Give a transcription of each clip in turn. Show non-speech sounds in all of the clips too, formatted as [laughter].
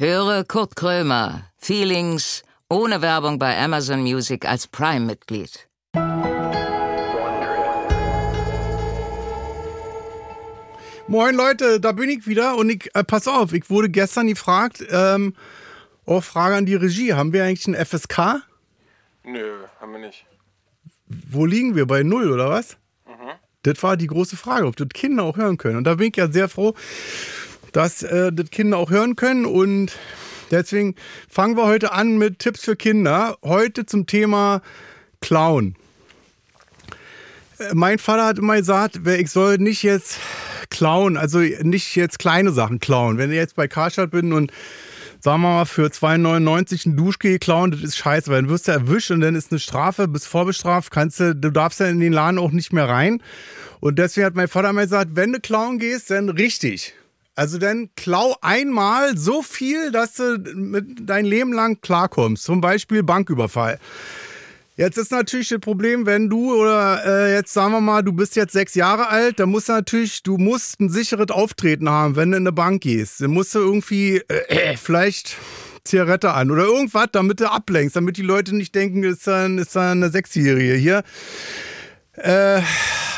Höre Kurt Krömer, Feelings, ohne Werbung bei Amazon Music als Prime-Mitglied. Moin Leute, da bin ich wieder und ich, äh, pass auf, ich wurde gestern gefragt, ähm, auch Frage an die Regie, haben wir eigentlich ein FSK? Nö, haben wir nicht. Wo liegen wir, bei Null oder was? Das war die große Frage, ob das Kinder auch hören können. Und da bin ich ja sehr froh, dass äh, das Kinder auch hören können und deswegen fangen wir heute an mit Tipps für Kinder. Heute zum Thema Clown. Äh, Mein Vater hat immer gesagt, ich soll nicht jetzt klauen, also nicht jetzt kleine Sachen klauen. Wenn ich jetzt bei Karstadt bin und sagen wir mal für 2,99 ein Duschgel klauen, das ist scheiße, weil dann wirst du erwischt und dann ist eine Strafe, bist vorbestraft, kannst du, du darfst ja in den Laden auch nicht mehr rein. Und deswegen hat mein Vater mal gesagt, wenn du klauen gehst, dann richtig. Also dann klau einmal so viel, dass du mit dein Leben lang klarkommst. Zum Beispiel Banküberfall. Jetzt ist natürlich das Problem, wenn du oder äh, jetzt sagen wir mal, du bist jetzt sechs Jahre alt, dann musst du natürlich, du musst ein sicheres Auftreten haben, wenn du in eine Bank gehst. Dann musst du irgendwie äh, äh, vielleicht Zigarette an oder irgendwas, damit du ablenkst, damit die Leute nicht denken, ist da, ist da eine Sechsjährige hier. Äh,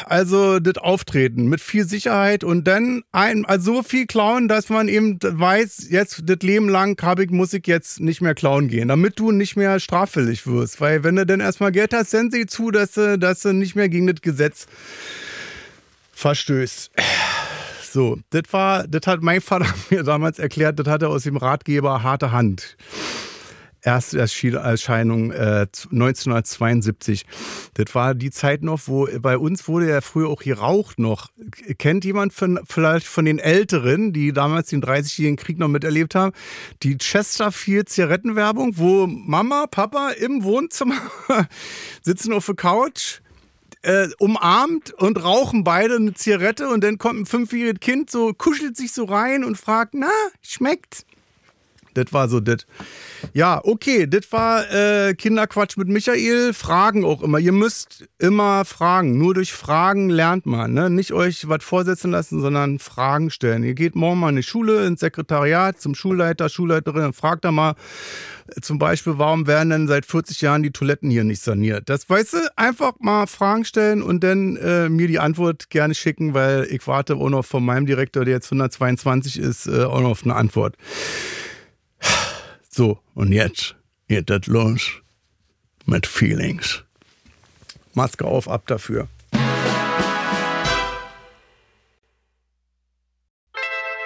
also das Auftreten mit viel Sicherheit und dann ein, also so viel klauen, dass man eben weiß, jetzt das Leben lang hab ich, muss ich jetzt nicht mehr klauen gehen, damit du nicht mehr straffällig wirst. Weil wenn du dann erstmal Geld hast, dann sieh zu, dass du, dass du nicht mehr gegen das Gesetz verstößt. So, das war, das hat mein Vater [laughs] mir damals erklärt, das hat er aus dem Ratgeber Harte Hand. Ersterscheinung äh, 1972. Das war die Zeit noch, wo bei uns wurde ja früher auch geraucht noch. Kennt jemand von, vielleicht von den Älteren, die damals den 30-jährigen Krieg noch miterlebt haben, die Chesterfield Zigarettenwerbung, wo Mama, Papa im Wohnzimmer [laughs] sitzen auf der Couch äh, umarmt und rauchen beide eine Zigarette und dann kommt ein fünfjähriges Kind so, kuschelt sich so rein und fragt, na, schmeckt's? Das war so das. Ja, okay, das war äh, Kinderquatsch mit Michael. Fragen auch immer. Ihr müsst immer fragen. Nur durch Fragen lernt man. Ne? Nicht euch was vorsetzen lassen, sondern Fragen stellen. Ihr geht morgen mal in die Schule, ins Sekretariat, zum Schulleiter, Schulleiterin und fragt da mal äh, zum Beispiel, warum werden denn seit 40 Jahren die Toiletten hier nicht saniert? Das weißt du, einfach mal Fragen stellen und dann äh, mir die Antwort gerne schicken, weil ich warte auch noch von meinem Direktor, der jetzt 122 ist, äh, auch noch auf eine Antwort. So, und jetzt geht das los mit Feelings. Maske auf, ab dafür.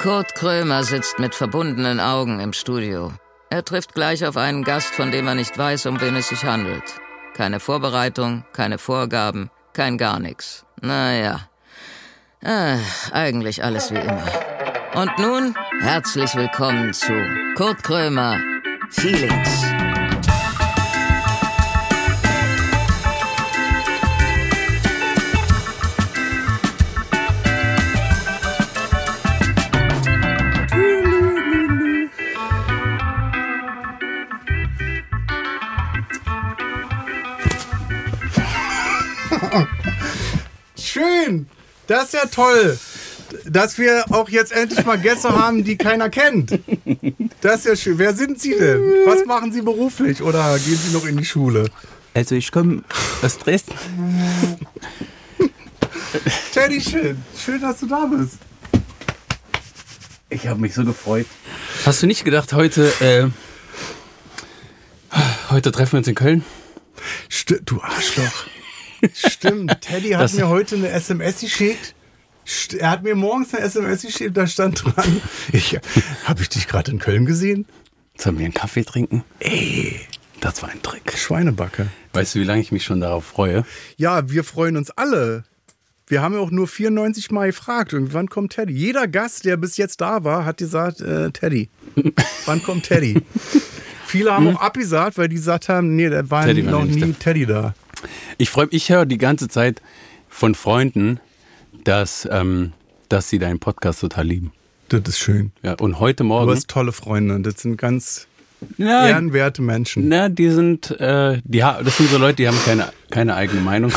Kurt Krömer sitzt mit verbundenen Augen im Studio. Er trifft gleich auf einen Gast, von dem er nicht weiß, um wen es sich handelt. Keine Vorbereitung, keine Vorgaben, kein gar nichts. Naja, äh, eigentlich alles wie immer. Und nun herzlich willkommen zu Kurt Krömer Feelings. Schön! Das ist ja toll, dass wir auch jetzt endlich mal Gäste haben, die keiner kennt. Das ist ja schön. Wer sind Sie denn? Was machen Sie beruflich oder gehen Sie noch in die Schule? Also ich komme aus Dresden. Teddy, schön. Schön, dass du da bist. Ich habe mich so gefreut. Hast du nicht gedacht, heute, äh, heute treffen wir uns in Köln? Sti du Arschloch. [laughs] Stimmt, Teddy hat Das- mir heute eine SMS geschickt. Er hat mir morgens eine SMS geschickt, da stand dran, [laughs] ich, habe ich dich gerade in Köln gesehen? Sollen wir einen Kaffee trinken? Ey, das war ein Trick. Schweinebacke. Weißt du, wie lange ich mich schon darauf freue? Ja, wir freuen uns alle. Wir haben ja auch nur 94 Mal gefragt, und wann kommt Teddy? Jeder Gast, der bis jetzt da war, hat gesagt, äh, Teddy. [laughs] wann kommt Teddy? Viele haben auch abgesagt, weil die gesagt haben, nee, da war Hm? Teddy war noch nie da. Teddy da. Ich freue ich höre die ganze Zeit von Freunden, dass, ähm, dass sie deinen Podcast total lieben. Das ist schön. Ja, und heute Morgen. es sind tolle Freunde. Das sind ganz Ja, ehrenwerte Menschen. na, die sind, äh, die, das sind so Leute, die haben keine, keine eigene Meinung.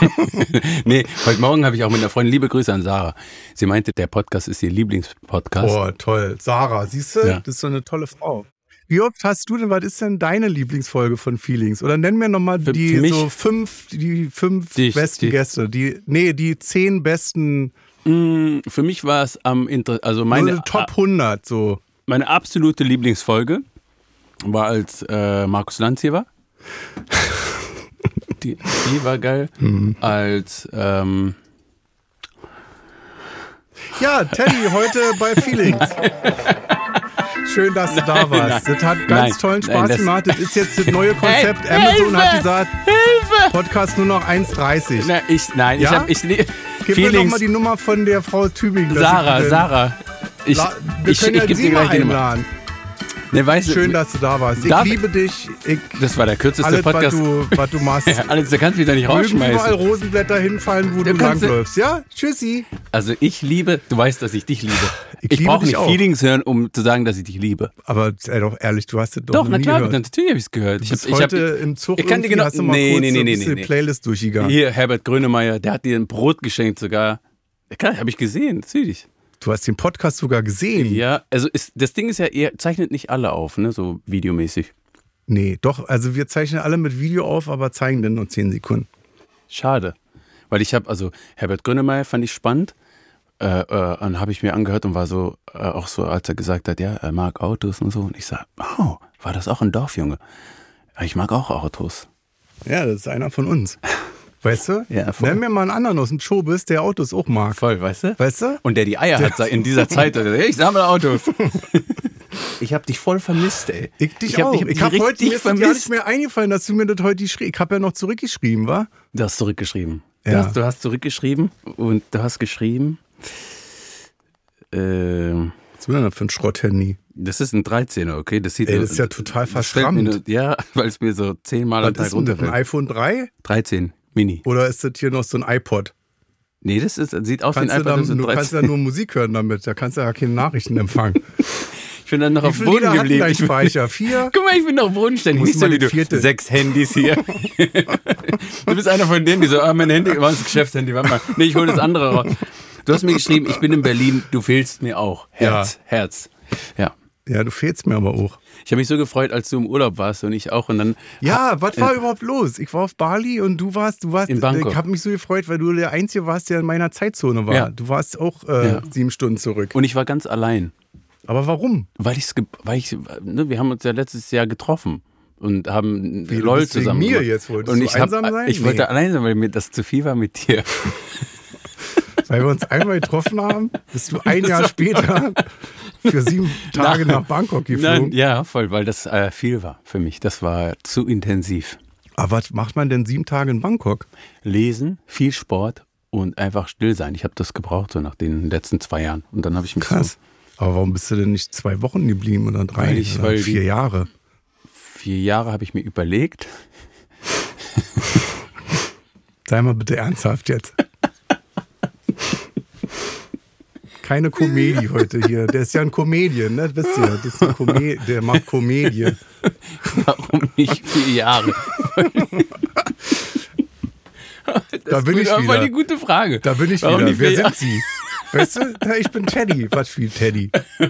[laughs] nee, heute Morgen habe ich auch mit einer Freundin, liebe Grüße an Sarah. Sie meinte, der Podcast ist ihr Lieblingspodcast. Oh, toll. Sarah, siehst du? Ja. Das ist so eine tolle Frau. Wie oft hast du denn, was ist denn deine Lieblingsfolge von Feelings? Oder nenn mir nochmal die mich- so fünf, die fünf Die- besten die- Gäste. Die, nee, die zehn besten, Mm, Für mich war es am Inter also meine, meine, Top 100 so. meine absolute Lieblingsfolge war als äh, Markus Lanz hier war. Die, die war geil. Mhm. Als ähm, Ja, Teddy, heute bei Feelings. [laughs] Schön, dass du da warst. nein, das hat ganz nein, tollen nein, Spaß gemacht. Das ist jetzt das neue Konzept. Hey, Amazon hat Hilfe! gesagt, Hilfe! Podcast nur noch 1,30. Na, ich, nein, Ja? ich habe ich, Gib mir doch mal die Nummer von der Frau Tübingen. Sarah, ich Sarah. Ich, La wir ich, können ich, ja gebe sie mal einladen. Ne, weißt Schön, dass du da warst. Ich Darf- liebe dich. Ich, das war der kürzeste alles, was Podcast. du, was du machst. [laughs] Ja, Alex, da kannst du mich doch nicht Mögen überall rausschmeißen. Rosenblätter hinfallen, wo du, du- langläufst. Ja, tschüssi. Also ich liebe, du weißt, dass ich dich liebe. Ich Ich, brauche nicht auch. Feelings hören, um zu sagen, dass ich dich liebe. Aber sei doch ehrlich, du hast es doch, Doch, na klar, gehört. natürlich habe ich es gehört. Ich bist hab, ich heute hab, im Zug ich kann dir genau- hast du mal nee, kurz nee, so nee, ein nee, bisschen nee. Playlist durchgegangen. Hier, Herbert Grönemeyer, der hat dir ein Brot geschenkt sogar. Klar, habe ich gesehen, natürlich. Du hast den Podcast sogar gesehen. Ja, also ist, das Ding ist ja, er zeichnet nicht alle auf, ne, so videomäßig. Nee, doch, also wir zeichnen alle mit Video auf, aber zeigen dann nur 10 Sekunden. Schade. Weil ich habe, also Herbert Grönemeyer fand ich spannend. Äh, äh, und habe ich mir angehört und war so, äh, auch so, als er gesagt hat, ja, er mag Autos und so. Und ich sag, oh, war das auch ein Dorfjunge? Ich mag auch Autos. Ja, das ist einer von uns. Weißt du? Ja, voll. Nenn mir mal einen anderen aus dem Showbiz, der Autos auch mag. Voll, weißt du? Weißt du? Und der die Eier hat in dieser Zeit. [laughs] Ich sammle Autos. [laughs] Ich habe dich voll vermisst, ey. Ich dich hab auch. dich ich habe heute richtig mir ist gar nicht mehr eingefallen, dass du mir das heute geschrieben Ich habe ja noch zurückgeschrieben, wa? Du hast zurückgeschrieben. Du, Ja. hast, du hast zurückgeschrieben und du hast geschrieben. Ähm, Was will denn das für ein Schrotthandy? das ist ein 13er, okay? Das sieht Ey, das ist ja total mir verschrammt. Ja, [laughs] weil es mir so zehnmal am Was Tag ist denn das, ein runterfällt. iPhone 3? 13, Mini. Oder ist das hier noch so ein iPod? Nee, das ist, sieht aus wie ein Kannst du, iPad. dann, du kannst ja 13. nur Musik hören damit. Da kannst du ja keine Nachrichten empfangen. [laughs] Ich bin dann noch auf Boden geblieben. dein Speicher? Vier? [laughs] guck mal, ich bin noch bodenständig. So mal wie du. vierte- Sechs Handys hier. [laughs] du bist einer von denen, die so, ah, mein Handy war das Geschäftshandy. Warte mal. Nee, ich hole das andere raus. Du hast mir geschrieben, ich bin in Berlin, du fehlst mir auch. Herz, Herz. Ja. Ja, du fehlst mir aber auch. Ich habe mich so gefreut, als du im Urlaub warst und ich auch. Und dann Ja, was war überhaupt los? Ich war auf Bali und du warst, du warst, In Bangkok. ich habe mich so gefreut, weil du der Einzige warst, der in meiner Zeitzone war. Ja. Du warst auch äh, Ja. sieben Stunden zurück. und ich war ganz allein. Aber warum? Weil ich's, ge- weil ich, ne, wir haben uns ja letztes Jahr getroffen und haben Wie, du LOL zusammen. mir jetzt? Wolltest und du ich hab- einsam sein? Ich Nee. wollte allein sein, weil mir das zu viel war mit dir. [laughs] Weil wir uns einmal getroffen haben, bist du ein Jahr später für sieben Tage nach Bangkok geflogen. Nein, ja, voll, weil das äh, viel war für mich. Das war zu intensiv. Aber was macht man denn sieben Tage in Bangkok? Lesen, viel Sport und einfach still sein. Ich habe das gebraucht so nach den letzten zwei Jahren. Und dann habe ich mich Krass. so Aber warum bist du denn nicht zwei Wochen geblieben oder drei Weil ich- oder weil vier Jahre? vier Jahre habe ich mir überlegt. Sei mal bitte ernsthaft jetzt. Keine Komödie [laughs] heute hier. Der ist ja ein Comedian, ne? Wisst ihr? Das ist ein Komö der macht Komödie. Warum nicht vier Jahre? [laughs] Da bin ich Das war wieder. die gute Frage. Da bin ich Warum wieder. nicht Wer sind Sie? Weißt du? Ja, ich bin Teddy. Was für ein Teddy? Ich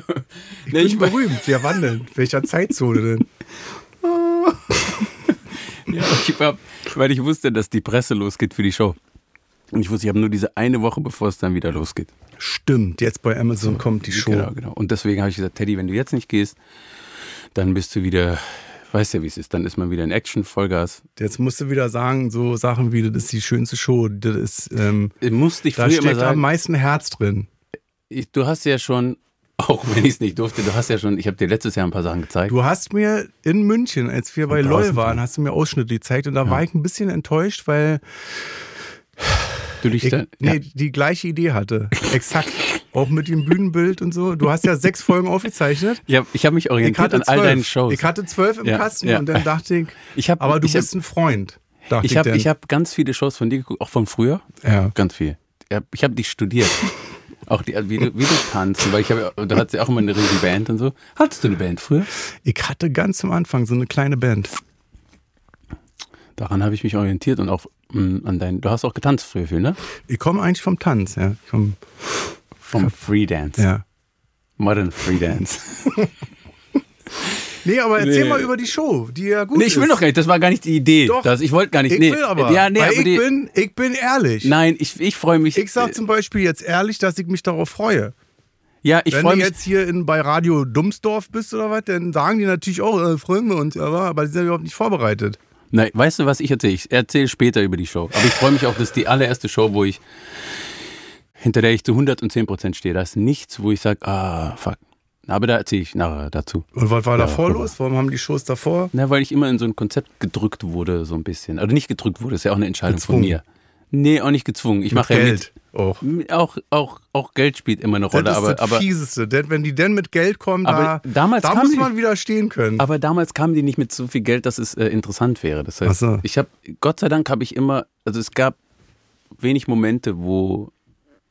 Nee, bin ich- berühmt. Wir wandeln. Welcher Zeitzone denn? [laughs] Ja, ich hab, weil ich wusste, dass die Presse losgeht für die Show. Und ich wusste, ich habe nur diese eine Woche, bevor es dann wieder losgeht. Stimmt. Jetzt bei Amazon kommt die Show. Genau, genau. Und deswegen habe ich gesagt, Teddy, wenn du jetzt nicht gehst, dann bist du wieder, weißt ja, wie es ist, dann ist man wieder in Action, Vollgas. Jetzt musst du wieder sagen, so Sachen wie, das ist die schönste Show. Das ist, ähm, Ich musste ich da früher steckt am sagen, meisten Herz drin. ich, du hast ja schon, [laughs] auch wenn ich es nicht durfte, du hast ja schon, ich habe dir letztes Jahr ein paar Sachen gezeigt. Du hast mir in München, als wir bei LOL waren, hast du mir Ausschnitte gezeigt und da war ich ein bisschen enttäuscht, weil du dich ich da, nee, ja. die gleiche Idee hatte. Exakt. Auch mit dem Bühnenbild und so. Du hast ja sechs Folgen aufgezeichnet. Ja, ich habe mich Ich orientiert an all zwölf. deinen Shows. Ich hatte zwölf im Ja, Kasten ja. und dann dachte ich, Ich hab- aber du ich bist hab- ein Freund. Ich habe hab ganz viele Shows von dir geguckt, auch von früher. Ja. Ganz viel. Ich habe dich studiert. [laughs] auch die, wie, du, wie du tanzt. Weil ich habe, du hattest ja auch immer eine riesige Band und so. Hattest du eine Band früher? ich hatte ganz am Anfang so eine kleine Band. Daran habe ich mich orientiert und auch an dein, du hast auch getanzt früher viel, ne? Ich komme eigentlich vom Tanz, ja. Ich komm, Vom Freedance. ja. Modern Freedance. Nee, aber erzähl Nee. mal über die Show, die ja gut nee, ich will ist. doch gar nicht, das war gar nicht die Idee. Doch. Das, ich wollte gar nicht. Ich nee. will aber. Ja, nee, aber ich, die, bin, ich bin ehrlich. Nein, ich, ich freue mich. Ich sag zum Beispiel jetzt ehrlich, dass ich mich darauf freue. ja, ich Wenn freue du mich. jetzt hier in, bei Radio Dummsdorf bist oder was, dann sagen die natürlich auch, äh, freuen wir uns, aber, aber die sind ja überhaupt nicht vorbereitet. Nein, weißt du, was ich erzähle? Ich erzähle später über die Show. Aber ich freue mich auch, das ist die allererste Show, wo ich, hinter der ich zu 110 Prozent stehe. Da ist nichts, wo ich sage, ah, fuck. Aber da erzähle ich nachher dazu. Und was war Ja, davor los? Warum haben die Shows davor? Na, weil ich immer in so ein Konzept gedrückt wurde, so ein bisschen. Also nicht gedrückt wurde, ist ja auch eine Entscheidung Gezwungen. von mir. Nee, auch nicht gezwungen. Ich mache ja Geld auch. mit. Auch, auch, auch Geld spielt immer eine Rolle, das ist aber, das aber, Fieseste. Denn wenn die denn mit Geld kommen, da, damals da muss die- man widerstehen können. aber damals kamen die nicht mit so viel Geld, dass es äh, interessant wäre. Das heißt, so. ich habe, Gott sei Dank habe ich immer, also es gab wenig Momente, wo,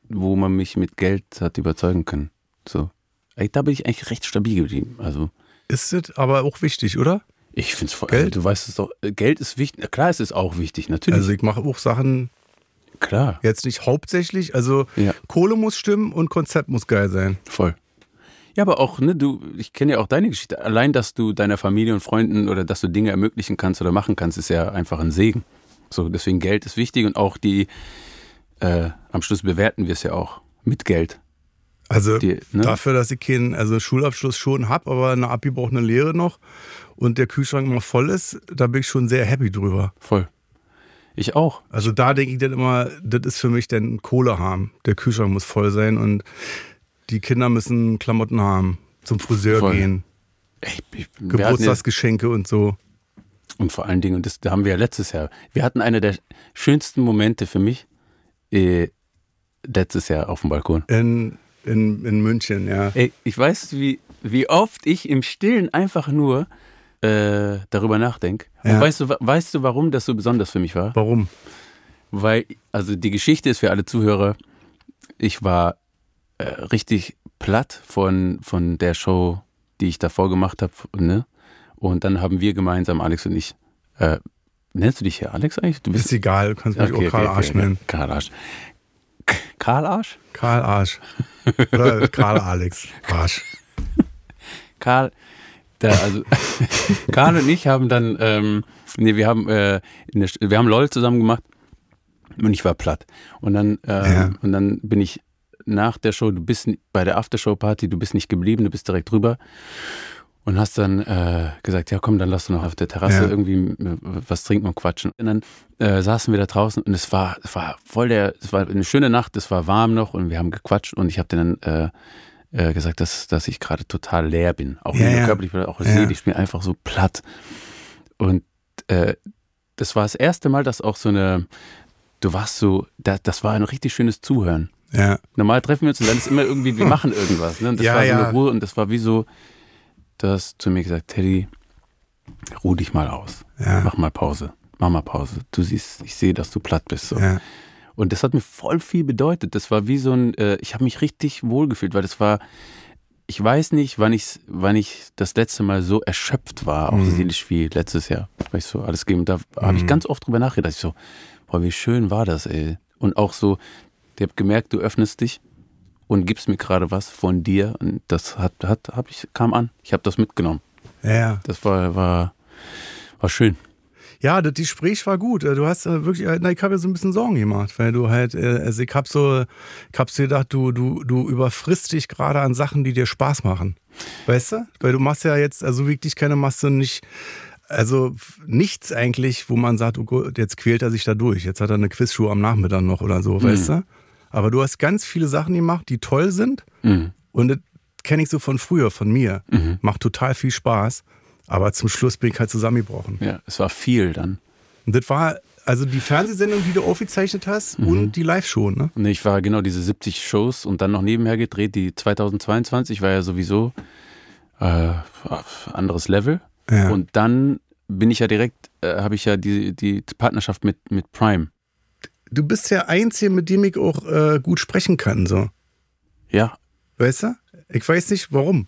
wo man mich mit Geld hat überzeugen können. So. Da bin ich eigentlich recht stabil geblieben. Also ist das aber auch wichtig, oder? ich finde es voll. Geld? Du weißt es doch. äh, Geld ist wichtig. Klar, es ist auch wichtig, natürlich. Also ich mache auch Sachen klar. jetzt nicht hauptsächlich. Also Ja. Kohle muss stimmen und Konzept muss geil sein. Voll. Ja, aber auch, ne, du, ich kenne ja auch deine Geschichte. Allein, dass du deiner Familie und Freunden oder dass du Dinge ermöglichen kannst oder machen kannst, ist ja einfach ein Segen. So, deswegen Geld ist wichtig und auch die, äh, am Schluss bewerten wir es ja auch mit Geld. Also Die, ne? dafür, dass ich keinen also Schulabschluss schon habe, aber eine Abi braucht eine Lehre noch und der Kühlschrank immer voll ist, da bin ich schon sehr happy drüber. Voll. Ich auch. Also da denke ich dann immer, das ist für mich dann Kohle haben. Der Kühlschrank muss voll sein und die Kinder müssen Klamotten haben, zum Friseur Voll. gehen, ich, ja, Geburtstagsgeschenke und so. und vor allen Dingen, und das da haben wir ja letztes Jahr, wir hatten eine der schönsten Momente für mich äh, letztes Jahr auf dem Balkon. In, in, in München, ja. Ey, ich weiß, wie, wie oft ich im Stillen einfach nur äh, darüber nachdenke. Ja. Weißt du, weißt du, warum das so besonders für mich war? Warum? Weil, also die Geschichte ist für alle Zuhörer, ich war äh, richtig platt von, von der Show, die ich davor gemacht habe. Ne? Und dann haben wir gemeinsam, Alex und ich, äh, nennst du dich hier Alex eigentlich? Du Ist egal, du kannst mich auch Karl Arsch nennen. Karl Arsch. K- Karl Arsch? Karl Arsch. [laughs] Oder Karl Alex Arsch. Karl, da, also [laughs] Karl und ich haben dann, ähm, nee, wir haben, äh, eine, wir haben LOL zusammen gemacht und ich war platt. Und dann, ähm, Ja. und dann bin ich nach der Show, du bist bei der Aftershow-Party, du bist nicht geblieben, du bist direkt drüber und hast dann äh, gesagt, ja komm, dann lass du noch auf der Terrasse Ja. irgendwie äh, was trinken und quatschen. Und dann äh, saßen wir da draußen und es war, es war voll der, es war eine schöne Nacht, es war warm noch und wir haben gequatscht und ich habe dann äh, äh, gesagt, dass, dass ich gerade total leer bin. Auch Ja, ja. körperlich, auch Ja. seelisch. Ich bin einfach so platt. Und äh, das war das erste Mal, dass auch so eine, du warst so, da, das war ein richtig schönes Zuhören. Ja. Normal treffen wir uns und dann ist immer irgendwie, wir machen irgendwas. Ne? Und das Ja, war so ja. eine Ruhe und das war wie so, du hast zu mir gesagt, Teddy, ruh dich mal aus. Mach mal Pause. Mach mal Pause. Du siehst, ich sehe, dass du platt bist. So. Und das hat mir voll viel bedeutet. Das war wie so ein, äh, ich habe mich richtig wohlgefühlt, weil das war, ich weiß nicht, wann ich, wann ich das letzte Mal so erschöpft war, auch Mhm. seelisch wie letztes Jahr, weil ich so alles gegeben. Da habe ich ganz oft drüber nachgedacht. Ich so, boah, wie schön war das, ey. Und auch so, ich habe gemerkt, du öffnest dich und gibst mir gerade was von dir. Und das hat, hat, hab ich, kam an. Ich habe das mitgenommen. ja. Das war, war, war schön. Ja, das Gespräch war gut. Äh, Du hast äh, wirklich, äh, na, ich habe ja so ein bisschen Sorgen gemacht, weil du halt, also ich hab so, ich hab so gedacht, du, du, du überfrisst dich gerade an Sachen, die dir Spaß machen. Weißt du? Weil du machst ja jetzt, also wirklich keine machst du nicht, also nichts eigentlich, wo man sagt, oh Gott, jetzt quält er sich da durch. Jetzt hat er eine Quizshow am Nachmittag noch oder so, weißt du? Aber du hast ganz viele Sachen gemacht, die toll sind. Mhm. Und das kenne ich so von früher, von mir. Macht total viel Spaß. Aber zum Schluss bin ich halt zusammengebrochen. Ja, es war viel dann. Und das war also die Fernsehsendung, die du aufgezeichnet hast und die Live-Show, ne? Nee, ich war genau diese 70 Shows und dann noch nebenher gedreht. Die 2022 war ja sowieso äh, anderes Level. Ja. Und dann bin ich ja direkt, äh, habe ich ja die, die Partnerschaft mit, mit Prime. Du bist der Einzige, mit dem ich auch äh, gut sprechen kann, so. Ja, Weißt du? Ich weiß nicht, warum.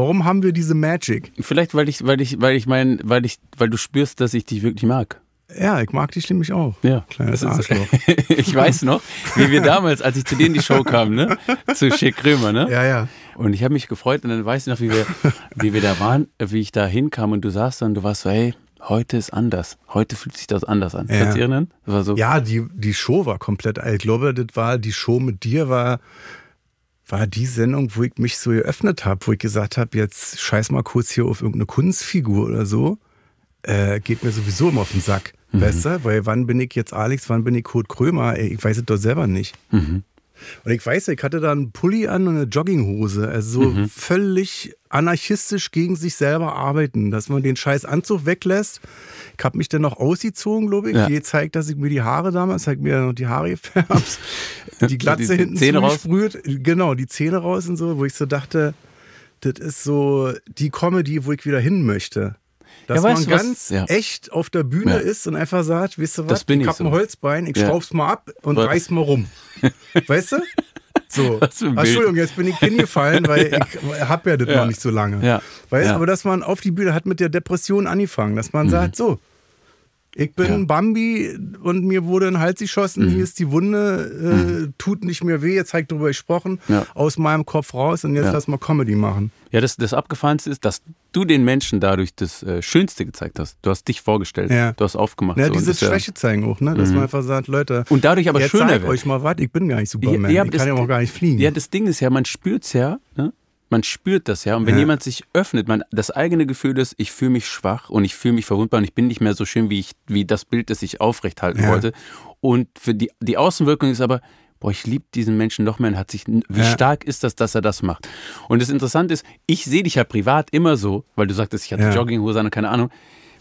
Warum haben wir diese Magic? vielleicht weil ich, weil ich, weil ich mein, weil ich, weil du spürst, dass ich dich wirklich mag. Ja, ich mag dich nämlich auch. Ja. Kleines Das ist- Arschloch. [laughs] ich weiß noch, wie wir damals, als ich zu denen in die Show kam, ne? Zu Schick Krömer, ne? Ja, ja. Und ich habe mich gefreut und dann weiß ich noch, wie wir, wie wir da waren, wie ich da hinkam und du saßt da und du warst so, hey, heute ist anders. Heute fühlt sich das anders an. Ja. Kannst du dich erinnern? Das war so, Ja, die, die Show war komplett alt. Ich glaube, das war die Show mit dir war, war die Sendung, wo ich mich so geöffnet habe, wo ich gesagt habe, jetzt scheiß mal kurz hier auf irgendeine Kunstfigur oder so. Äh, geht mir sowieso immer auf den Sack. Mhm. Weißt du? Weil wann bin ich jetzt Alex, wann bin ich Kurt Krömer? Ey, ich weiß es doch selber nicht. Mhm. Und ich weiß, ich hatte da einen Pulli an und eine Jogginghose. Also so Mhm. völlig anarchistisch gegen sich selber arbeiten, dass man den scheiß Anzug weglässt. Ich habe mich dann noch ausgezogen, glaube ich. Ja. Je zeigt, dass ich mir die Haare damals, habe ich mir noch die Haare gefärbt, [laughs] die Glatze Die hinten Zähne zugesprüht. Genau, die Zähne raus und so, wo ich so dachte, das ist so die Comedy, wo ich wieder hin möchte. Dass Ja, weißt man du was? ganz Ja. echt auf der Bühne Ja. ist und einfach sagt, weißt du Das was, bin ich ich hab ein so. Holzbein, ich Ja. schraub's mal ab und Was? reiß mal rum. [laughs] Weißt du? So. Was ein. Entschuldigung, jetzt bin ich hingefallen, weil [laughs] ich habe ja das Ja. noch nicht so lange. Ja. Weißt Ja. Mhm. aber dass man auf die Bühne hat mit der Depression angefangen, dass man sagt, so, ich bin Ja. Mhm. Bambi und mir wurde ein Hals geschossen, hier ist die Wunde, äh, tut nicht mehr weh, jetzt habe ich drüber gesprochen, Ja. aus meinem Kopf raus und jetzt Ja. lass mal Comedy machen. Ja, das, das Abgefahrenste ist, dass du den Menschen dadurch das äh, Schönste gezeigt hast. Du hast dich vorgestellt, Ja. du hast aufgemacht. Ja, so, diese das, ja- Schwäche zeigen auch, ne? dass man einfach sagt, Leute, Und dadurch aber jetzt schöner zeig wird. euch mal was, ich bin gar nicht Superman, aber ich kann ja auch gar nicht fliegen. Ja, das Ding ist ja, man spürt's ja, ne? Man spürt das ja. Und wenn Ja. jemand sich öffnet, man, das eigene Gefühl ist, ich fühle mich schwach und ich fühle mich verwundbar und ich bin nicht mehr so schön, wie ich, wie das Bild, das ich aufrechthalten Ja. wollte. Und für die, die Außenwirkung ist aber, boah, ich liebe diesen Menschen noch mehr und hat sich, wie Ja. stark ist das, dass er das macht. Und das Interessante ist, ich sehe dich ja privat immer so, weil du sagtest, ich hatte Ja. Jogginghose an und keine Ahnung.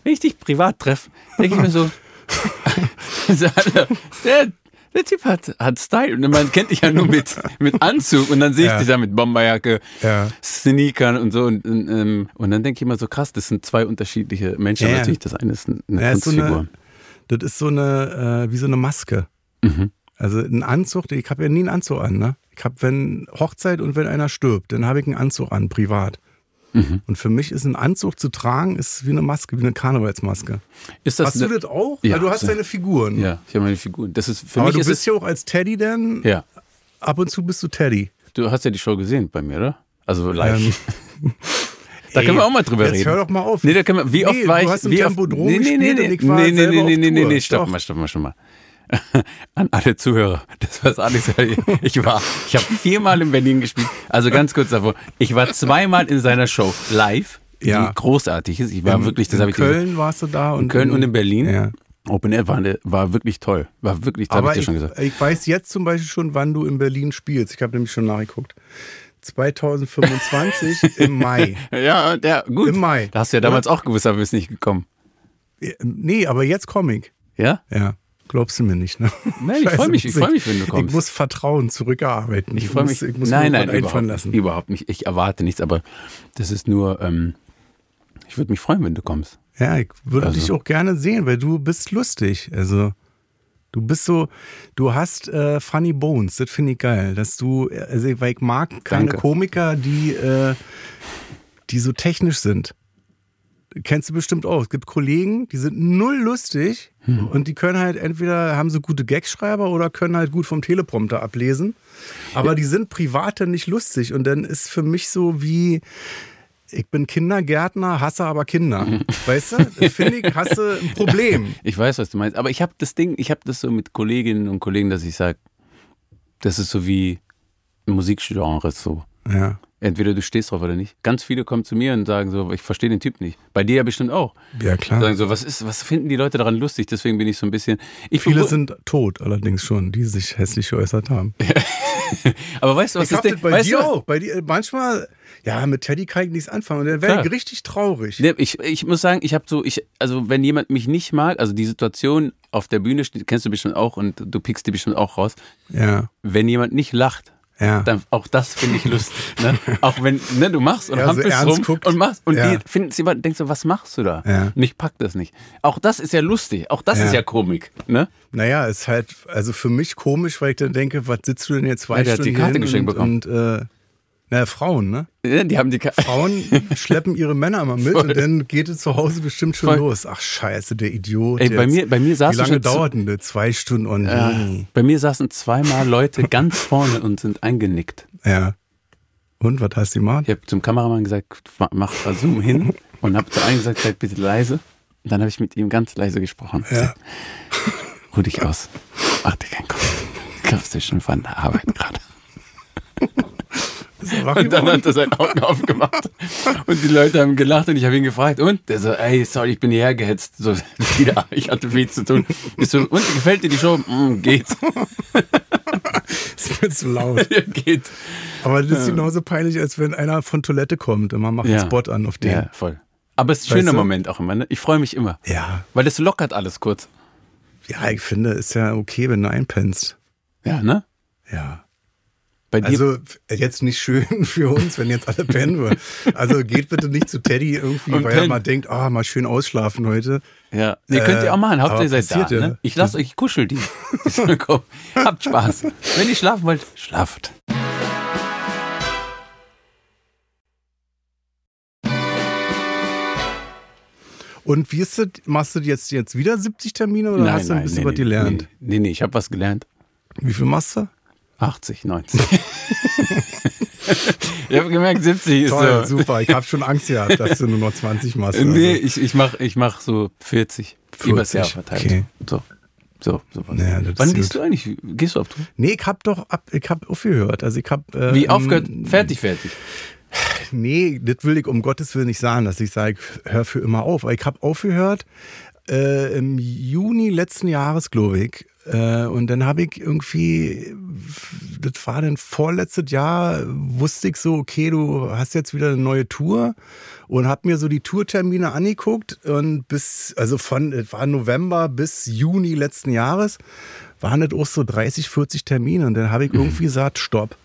Wenn ich dich privat treffe, denke ich mir so, [laughs] [laughs] der, der Typ hat, hat Style. Und man kennt dich ja nur mit, mit Anzug und dann sehe ich Ja. dich da mit Bomberjacke, Ja. Sneakern und so. Und, und, ähm, und dann denke ich immer so, krass, das sind zwei unterschiedliche Menschen. Ja. Natürlich, das eine ist eine Ja, ist so Kunstfigur. eine, das ist so eine, äh, wie so eine Maske. Mhm. Also ein Anzug, ich habe ja nie einen Anzug an. Ne? Ich habe, wenn Hochzeit und wenn einer stirbt, dann habe ich einen Anzug an, privat. Mhm. Und für mich ist ein Anzug zu tragen, ist wie eine Maske, wie eine Karnevalsmaske. Ist das Hast du das auch? Ja, Weil du hast so. deine Figuren. Ja, ich habe meine Figuren. Das ist für Aber mich du ist bist ja auch als Teddy dann, ja. ab und zu bist du Teddy. Du hast ja die Show gesehen bei mir, oder? Also live. Ähm, [laughs] da ey, können wir auch mal drüber jetzt reden. hör doch mal auf. Nee, da können wir, wie oft Nee, war du ich? hast im wie oft, Tempodrom nee, nee, nee, nee, war nee, nee, nee, nee, nee, nee, nee, stopp mal, stopp mal schon mal. [laughs] An alle Zuhörer, das was Alex [laughs] ich war, ich habe viermal in Berlin gespielt. Also ganz kurz davor, ich war zweimal in seiner Show live, Ja. die großartig ist. Ich war In- wirklich, das in habe ich Köln warst du da und in Köln und in Berlin. Ja. Open Air war, war wirklich toll, war wirklich, das habe ich dir schon gesagt. ich weiß jetzt zum Beispiel schon, wann du in Berlin spielst. Ich habe nämlich schon nachgeguckt. 2025 [laughs] im Mai. Ja, der gut. Im Mai. Da hast du ja damals auch gewusst, aber bist nicht gekommen. Ja, Nee, aber jetzt komme ich. Ja? Ja. Glaubst du mir nicht, ne? Nein, ich [laughs] Scheiße, freu mich, ich muss freu mich, wenn du kommst. Ich muss Vertrauen zurückerarbeiten. Ich freue mich. Ich muss nein, nein, überhaupt, lassen. überhaupt nicht. Ich erwarte nichts, aber das ist nur, ähm, ich würde mich freuen, wenn du kommst. Ja, ich würde Also- dich auch gerne sehen, weil du bist lustig. Also du bist so, du hast äh, funny bones. Das finde ich geil, dass du, also weil ich mag keine Danke. Komiker, die, äh, die so technisch sind. Kennst du bestimmt auch. Es gibt Kollegen, die sind null lustig Hm. und die können halt entweder haben so gute Gagschreiber oder können halt gut vom Teleprompter ablesen. Aber die sind privat dann nicht lustig und dann ist für mich so wie ich bin Kindergärtner, hasse aber Kinder. [laughs] Weißt du? Finde ich, hast du ein Problem. [laughs] Ich weiß, was du meinst. Aber ich habe das Ding, ich habe das so mit Kolleginnen und Kollegen, dass ich sage, das ist so wie Musikgenres so. Ja. Entweder du stehst drauf oder nicht. Ganz viele kommen zu mir und sagen so, ich verstehe den Typ nicht. Bei dir ja bestimmt auch. Ja, klar. Sagen so, was ist, was finden die Leute daran lustig? Deswegen bin ich so ein bisschen. Ich Viele sind tot, allerdings schon, die sich hässlich geäußert haben. [laughs] aber weißt du, was ich das das bei weißt dir du? auch. Bei dir, manchmal, ja, mit Teddy kann ich nichts anfangen. Und dann wäre ich richtig traurig. Nee, ich, ich muss sagen, ich habe so, ich, also wenn jemand mich nicht mag, also die Situation auf der Bühne steht, kennst du bestimmt auch und du pickst die bestimmt auch raus. Ja, Wenn jemand nicht lacht, ja. dann auch das finde ich lustig. Ne? [laughs] Auch wenn ne, du machst und Ja, so hampelst ernst rum guckt. und machst und Ja. die finden jemand denkst so, was machst du da? Ja. Und ich pack das nicht. Auch das ist ja lustig. Auch das Ja. ist ja Komik. Ne? Naja, ist halt, also für mich komisch, weil ich dann denke, was sitzt du denn jetzt zwei Ja, der hat die Stunden Karte geschenkt und, und äh, Na, Frauen, ne? Ja, die haben die Ka Frauen [laughs] schleppen ihre Männer immer mit Voll. und dann geht es zu Hause bestimmt schon Voll. los. Ach scheiße, der Idiot. Ey, bei jetzt. mir, bei mir Wie saßen lange schon zu- dauert denn das? Zwei Stunden und Ja, nee. bei mir saßen zweimal Leute ganz vorne und sind eingenickt. Ja. Und was hast du gemacht? Ich habe zum Kameramann gesagt, ma- mach mal Zoom hin [laughs] und habe zu einem gesagt, seid bitte leise. Und dann habe ich mit ihm ganz leise gesprochen. Ja. [laughs] Ruh dich aus. Mach dir keinen Kopf. Kaufst dir schon von der Arbeit gerade. Und dann hat er seine Augen aufgemacht. Und die Leute haben gelacht und ich habe ihn gefragt. Und? Der so, ey, sorry, ich bin hierher gehetzt. So, [laughs] wieder, ich hatte viel zu tun. Ich so, und gefällt dir die Show? Mm, geht. [laughs] ist mir zu laut. [laughs] geht. Aber das ist genauso peinlich, als wenn einer von Toilette kommt und man macht Ja. einen Spot an auf den. Ja, voll. Aber es ist ein schöner du? Moment auch immer. Ne? Ich freue mich immer. Ja. Weil es lockert alles kurz. Ja, ich finde, ist ja okay, wenn du einpennst. Ja, ne? Ja. Also jetzt nicht schön [laughs] für uns, wenn jetzt alle pennen würden. Also geht bitte nicht zu Teddy irgendwie, Und weil er pennen. mal denkt, ah, mal schön ausschlafen heute. ja. Nee, könnt ihr auch machen. Hauptsache ihr aber seid da. ja. Ne? Ich lasse euch, ich kuschel die. [laughs] Die sollen kommen. Habt Spaß. Wenn ihr schlafen wollt, schlaft. Und wie ist das? Machst du jetzt, jetzt wieder 70 Termine oder hast du ein bisschen was gelernt? Nee, nee, nee ich habe was gelernt. Wie viel machst du? 80, 90. [laughs] ich habe gemerkt, 70 ist Toll, so. super. Ich habe schon Angst gehabt, dass du nur noch 20 machst. Nee, so. ich, ich mache ich mach so 40. Übers Jahr 40, verteilt. okay. So. So, sowas. Naja, Wann gehst du eigentlich? Gehst du auf Tour? nee, ich habe doch ab, ich habe aufgehört. Also ich habe äh, Wie ähm, aufgehört? Fertig, fertig. Nee, das will ich um Gottes Willen nicht sagen, dass ich sage, hör für immer auf. Aber ich habe aufgehört äh, im Juni letzten Jahres, glaube ich. Äh, und dann habe ich irgendwie, das war dann vorletztes Jahr, wusste ich so, okay, du hast jetzt wieder eine neue Tour und habe mir so die Tourtermine angeguckt und bis, also von, es war November bis Juni letzten Jahres, waren das auch so 30, 40 Termine und dann habe ich irgendwie gesagt, stopp.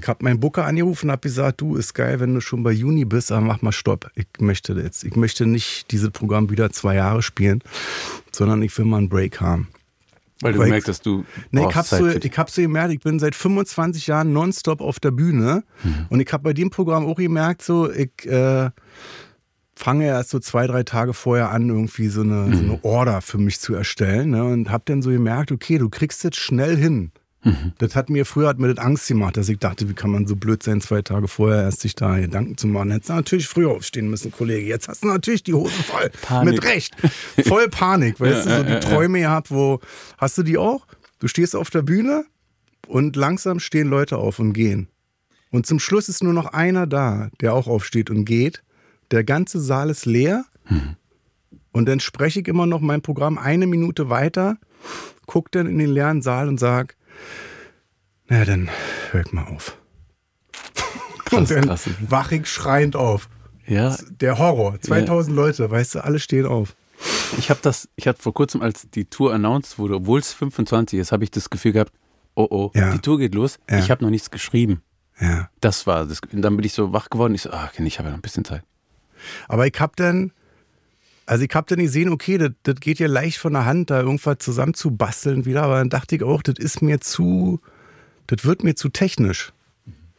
Ich habe meinen Booker angerufen und habe gesagt, du, ist geil, wenn du schon bei Juni bist, aber mach mal Stopp. Ich möchte jetzt, ich möchte nicht dieses Programm wieder zwei Jahre spielen, sondern ich will mal einen Break haben. Weil du Weil merkst, dass du. Nee, ich habe Zeit so, ich so gemerkt, ich bin seit 25 Jahren nonstop auf der Bühne Mhm. und ich habe bei dem Programm auch gemerkt, so ich äh, fange erst so zwei, drei Tage vorher an, irgendwie so eine, so Mhm. eine Order für mich zu erstellen ne? und habe dann so gemerkt, okay, du kriegst jetzt schnell hin. Mhm. Das hat mir früher hat mir das Angst gemacht, dass ich dachte, wie kann man so blöd sein, zwei Tage vorher erst sich da Gedanken zu machen. Hättest du natürlich früher aufstehen müssen, Kollege. Jetzt hast du natürlich die Hose voll. [laughs] Panik. Mit Recht. Voll Panik, [laughs] weißt du, so die Träume gehabt, wo. Hast du die auch? Du stehst auf der Bühne und langsam stehen Leute auf und gehen. Und zum Schluss ist nur noch einer da, der auch aufsteht und geht. Der ganze Saal ist leer. Und dann spreche ich immer noch mein Programm eine Minute weiter, guck dann in den leeren Saal und sag, naja, dann hör ich mal auf. Krass, und dann krass. wach ich schreiend auf. Ja, Der Horror. 2000 Leute, weißt du, alle stehen auf. ich habe das, ich hatte vor kurzem, als die Tour announced wurde, obwohl es 25 ist, habe ich das Gefühl gehabt, oh oh, Ja. die Tour geht los. Ja. Ich habe noch nichts geschrieben. Ja. Das war das. Und dann bin ich so wach geworden. Ich so, ah, okay, ich habe ja noch ein bisschen Zeit. Aber ich hab dann, also ich hab dann gesehen, okay, das, das geht ja leicht von der Hand, da irgendwas zusammenzubasteln wieder, aber dann dachte ich auch, das ist mir zu, das wird mir zu technisch.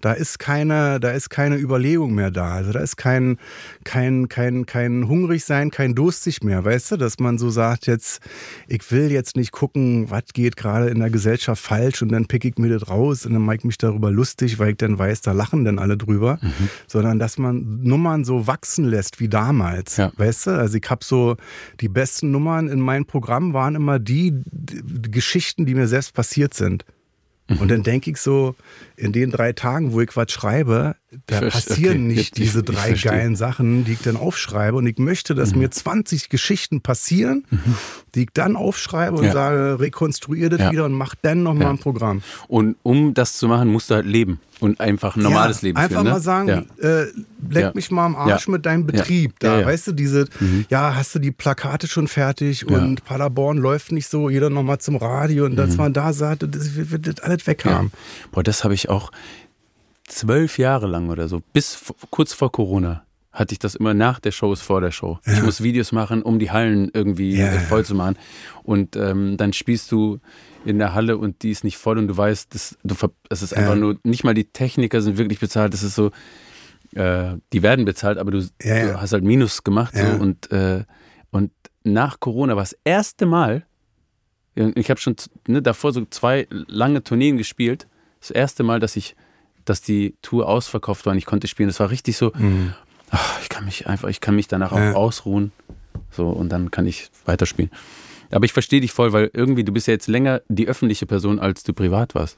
Da ist keine, da ist keine Überlegung mehr da. Also da ist kein, kein, kein, kein hungrig sein, kein durstig mehr, weißt du, dass man so sagt, jetzt, ich will jetzt nicht gucken, was geht gerade in der Gesellschaft falsch und dann pick ich mir das raus und dann mache ich mich darüber lustig, weil ich dann weiß, da lachen dann alle drüber, sondern dass man Nummern so wachsen lässt wie damals, Ja. weißt du? Also ich habe so, die besten Nummern in meinem Programm waren immer die, die Geschichten, die mir selbst passiert sind. Und dann denke ich so, in den drei Tagen, wo ich was schreibe, da Ich verste- passieren okay, nicht ich- diese drei geilen Sachen, die ich dann aufschreibe. Und ich möchte, dass Mhm. mir 20 Geschichten passieren, die ich dann aufschreibe und Ja. sage, rekonstruiere das Ja. wieder und mach dann nochmal Ja. ein Programm. Und um das zu machen, musst du halt leben und einfach ein normales Leben Einfach führen. ne? mal sagen, Ja. äh, leck mich mal am Arsch mit deinem. Betrieb da. Mhm. Weißt du, diese, ja, hast du die Plakate schon fertig und Paderborn läuft nicht so, jeder nochmal zum Radio und Mhm. dass man da sagt, das wird alles weg haben. Boah, das habe ich auch zwölf Jahre lang oder so, bis kurz vor Corona, hatte ich das immer nach der Show ist vor der Show. Ich muss Videos machen, um die Hallen irgendwie Ja, äh, ja. voll zu machen. Und ähm, dann spielst du in der Halle und die ist nicht voll und du weißt, das, du, es ist einfach Ja. nur, nicht mal die Techniker sind wirklich bezahlt, das ist so, äh, die werden bezahlt, aber du, Ja, ja. du hast halt Minus gemacht Ja. so, und, äh, und nach Corona war das erste Mal, ja, ich habe schon ne, davor so zwei lange Tourneen gespielt, das erste Mal, dass ich, dass die Tour ausverkauft war und ich konnte spielen, das war richtig so, ach, ich kann mich einfach, ich kann mich danach Ja. auch ausruhen, so und dann kann ich weiterspielen. Aber ich verstehe dich voll, weil irgendwie du bist ja jetzt länger die öffentliche Person, als du privat warst.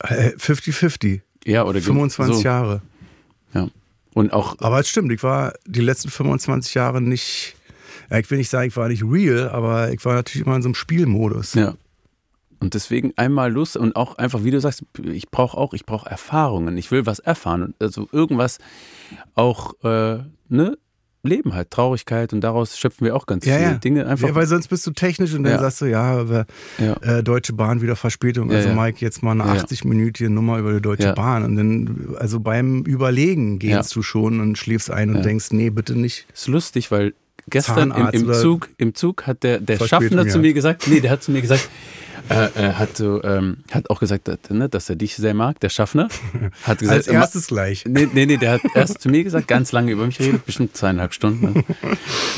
Äh, 50-50. Ja, oder ge- 25 so. Jahre. Ja. Und auch, Aber es stimmt, ich war die letzten 25 Jahre nicht, ja, ich will nicht sagen, ich war nicht real, aber ich war natürlich immer in so einem Spielmodus. ja. Und deswegen einmal Lust und auch einfach, wie du sagst, ich brauche auch, ich brauche Erfahrungen. Ich will was erfahren. Und Also irgendwas auch, äh, ne? Leben halt, Traurigkeit und daraus schöpfen wir auch ganz Ja, viele ja. Dinge einfach. Ja, weil sonst bist du technisch und dann Ja. sagst du, ja, aber, äh, Deutsche Bahn wieder Verspätung. Also. Mike, jetzt mal eine Ja, ja. 80-minütige Nummer über die Deutsche. Bahn. Und dann, also beim Überlegen gehst du schon und schläfst ein und denkst, nee, bitte nicht. ist lustig, weil gestern im, im Zug, im Zug hat der, der Schaffner zu mir gesagt, nee, der hat zu mir gesagt, äh, äh, hat so, ähm, hat auch gesagt, dass, ne, dass er dich sehr mag, der Schaffner. [laughs] Hat gesagt, Als erstes gleich. Nee, nee, nee, der hat erst zu mir gesagt, ganz lange über mich redet, bestimmt zweieinhalb Stunden.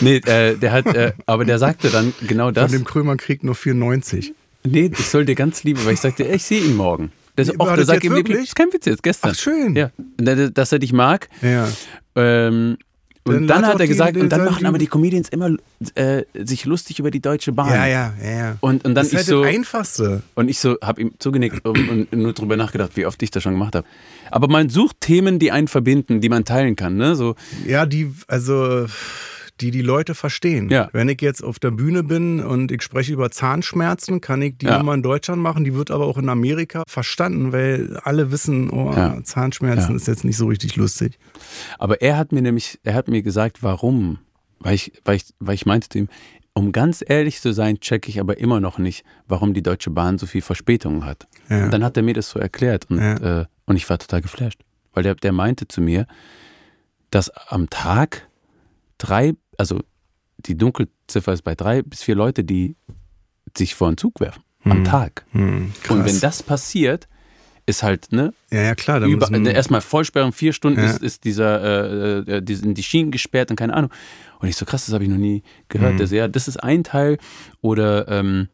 Nee, äh, der hat, äh, aber der sagte dann genau Von das. dem Krömer-Krieg nur 94. Nee, ich soll dir ganz lieb, weil ich sagte, ich sehe ihn morgen. Das, War auch, das sag jetzt wirklich? Das ist kein Witz jetzt, gestern. Ach, schön. Ja, dass er dich mag. Ja. Ähm, und Dann dann, hat er gesagt, und dann machen aber die Comedians immer äh, sich lustig über die Deutsche Bahn. Ja, ja, ja, ja. Und, und dann das ist ich halt so, das Einfachste. und ich so, habe ihm zugenickt und, und nur drüber nachgedacht, wie oft ich das schon gemacht habe. Aber man sucht Themen, die einen verbinden, die man teilen kann, ne? So, Ja, die, also die die Leute verstehen. Ja. Wenn ich jetzt auf der Bühne bin und ich spreche über Zahnschmerzen, kann ich die Ja. Nummer in Deutschland machen. Die wird aber auch in Amerika verstanden, weil alle wissen, oh, Ja. Zahnschmerzen ist jetzt nicht so richtig lustig. Aber er hat mir nämlich, er hat mir gesagt, warum. Weil ich, weil ich, weil ich meinte zu ihm, um ganz ehrlich zu sein, checke ich aber immer noch nicht, warum die Deutsche Bahn so viel Verspätungen hat. Ja. Und dann hat er mir das so erklärt und, Ja. äh, und ich war total geflasht. Weil der, der meinte zu mir, dass am Tag drei, also die Dunkelziffer ist bei drei bis vier Leute, die sich vor den Zug werfen. Am Tag. Hm, Und wenn das passiert, ist halt, ne, ja, ja, klar. Über, müssen, erstmal Vollsperrung, vier Stunden Ja. ist, ist dieser, äh, äh, die, sind die Schienen gesperrt und keine Ahnung. Und ich so, krass, das habe ich noch nie gehört. Mhm. Das, ja, das ist ein Teil. Oder ähm,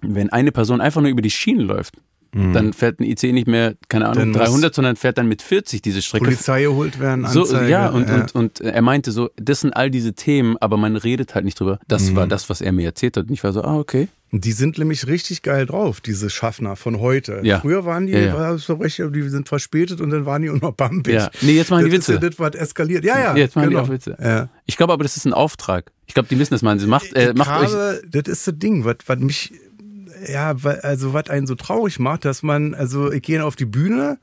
wenn eine Person einfach nur über die Schienen läuft, dann fährt ein IC nicht mehr, keine Ahnung, Mhm. Dann muss 300, sondern fährt dann mit 40 diese Strecke. Polizei geholt werden, So, Anzeige. ja, und, ja. Und, und er meinte so, das sind all diese Themen, aber man redet halt nicht drüber. Das Mhm. war das, was er mir erzählt hat. Und ich war so, ah, okay. Die sind nämlich richtig geil drauf, diese Schaffner von heute. Ja. Früher waren die, Ja, ja. so recht, die sind verspätet und dann waren die auch noch bumpig. Ja. Nee, jetzt machen die das Witze. Ist ja das, was eskaliert. Ja, ja. Jetzt machen genau. die auch Witze. Ich glaube aber, das ist ein Auftrag. Ich glaube, die wissen das, man. Sie macht, äh, macht euch. habe, das ist das Ding, was, was mich, ja, wa- also was einen so traurig macht, dass man, also ich gehe auf die Bühne,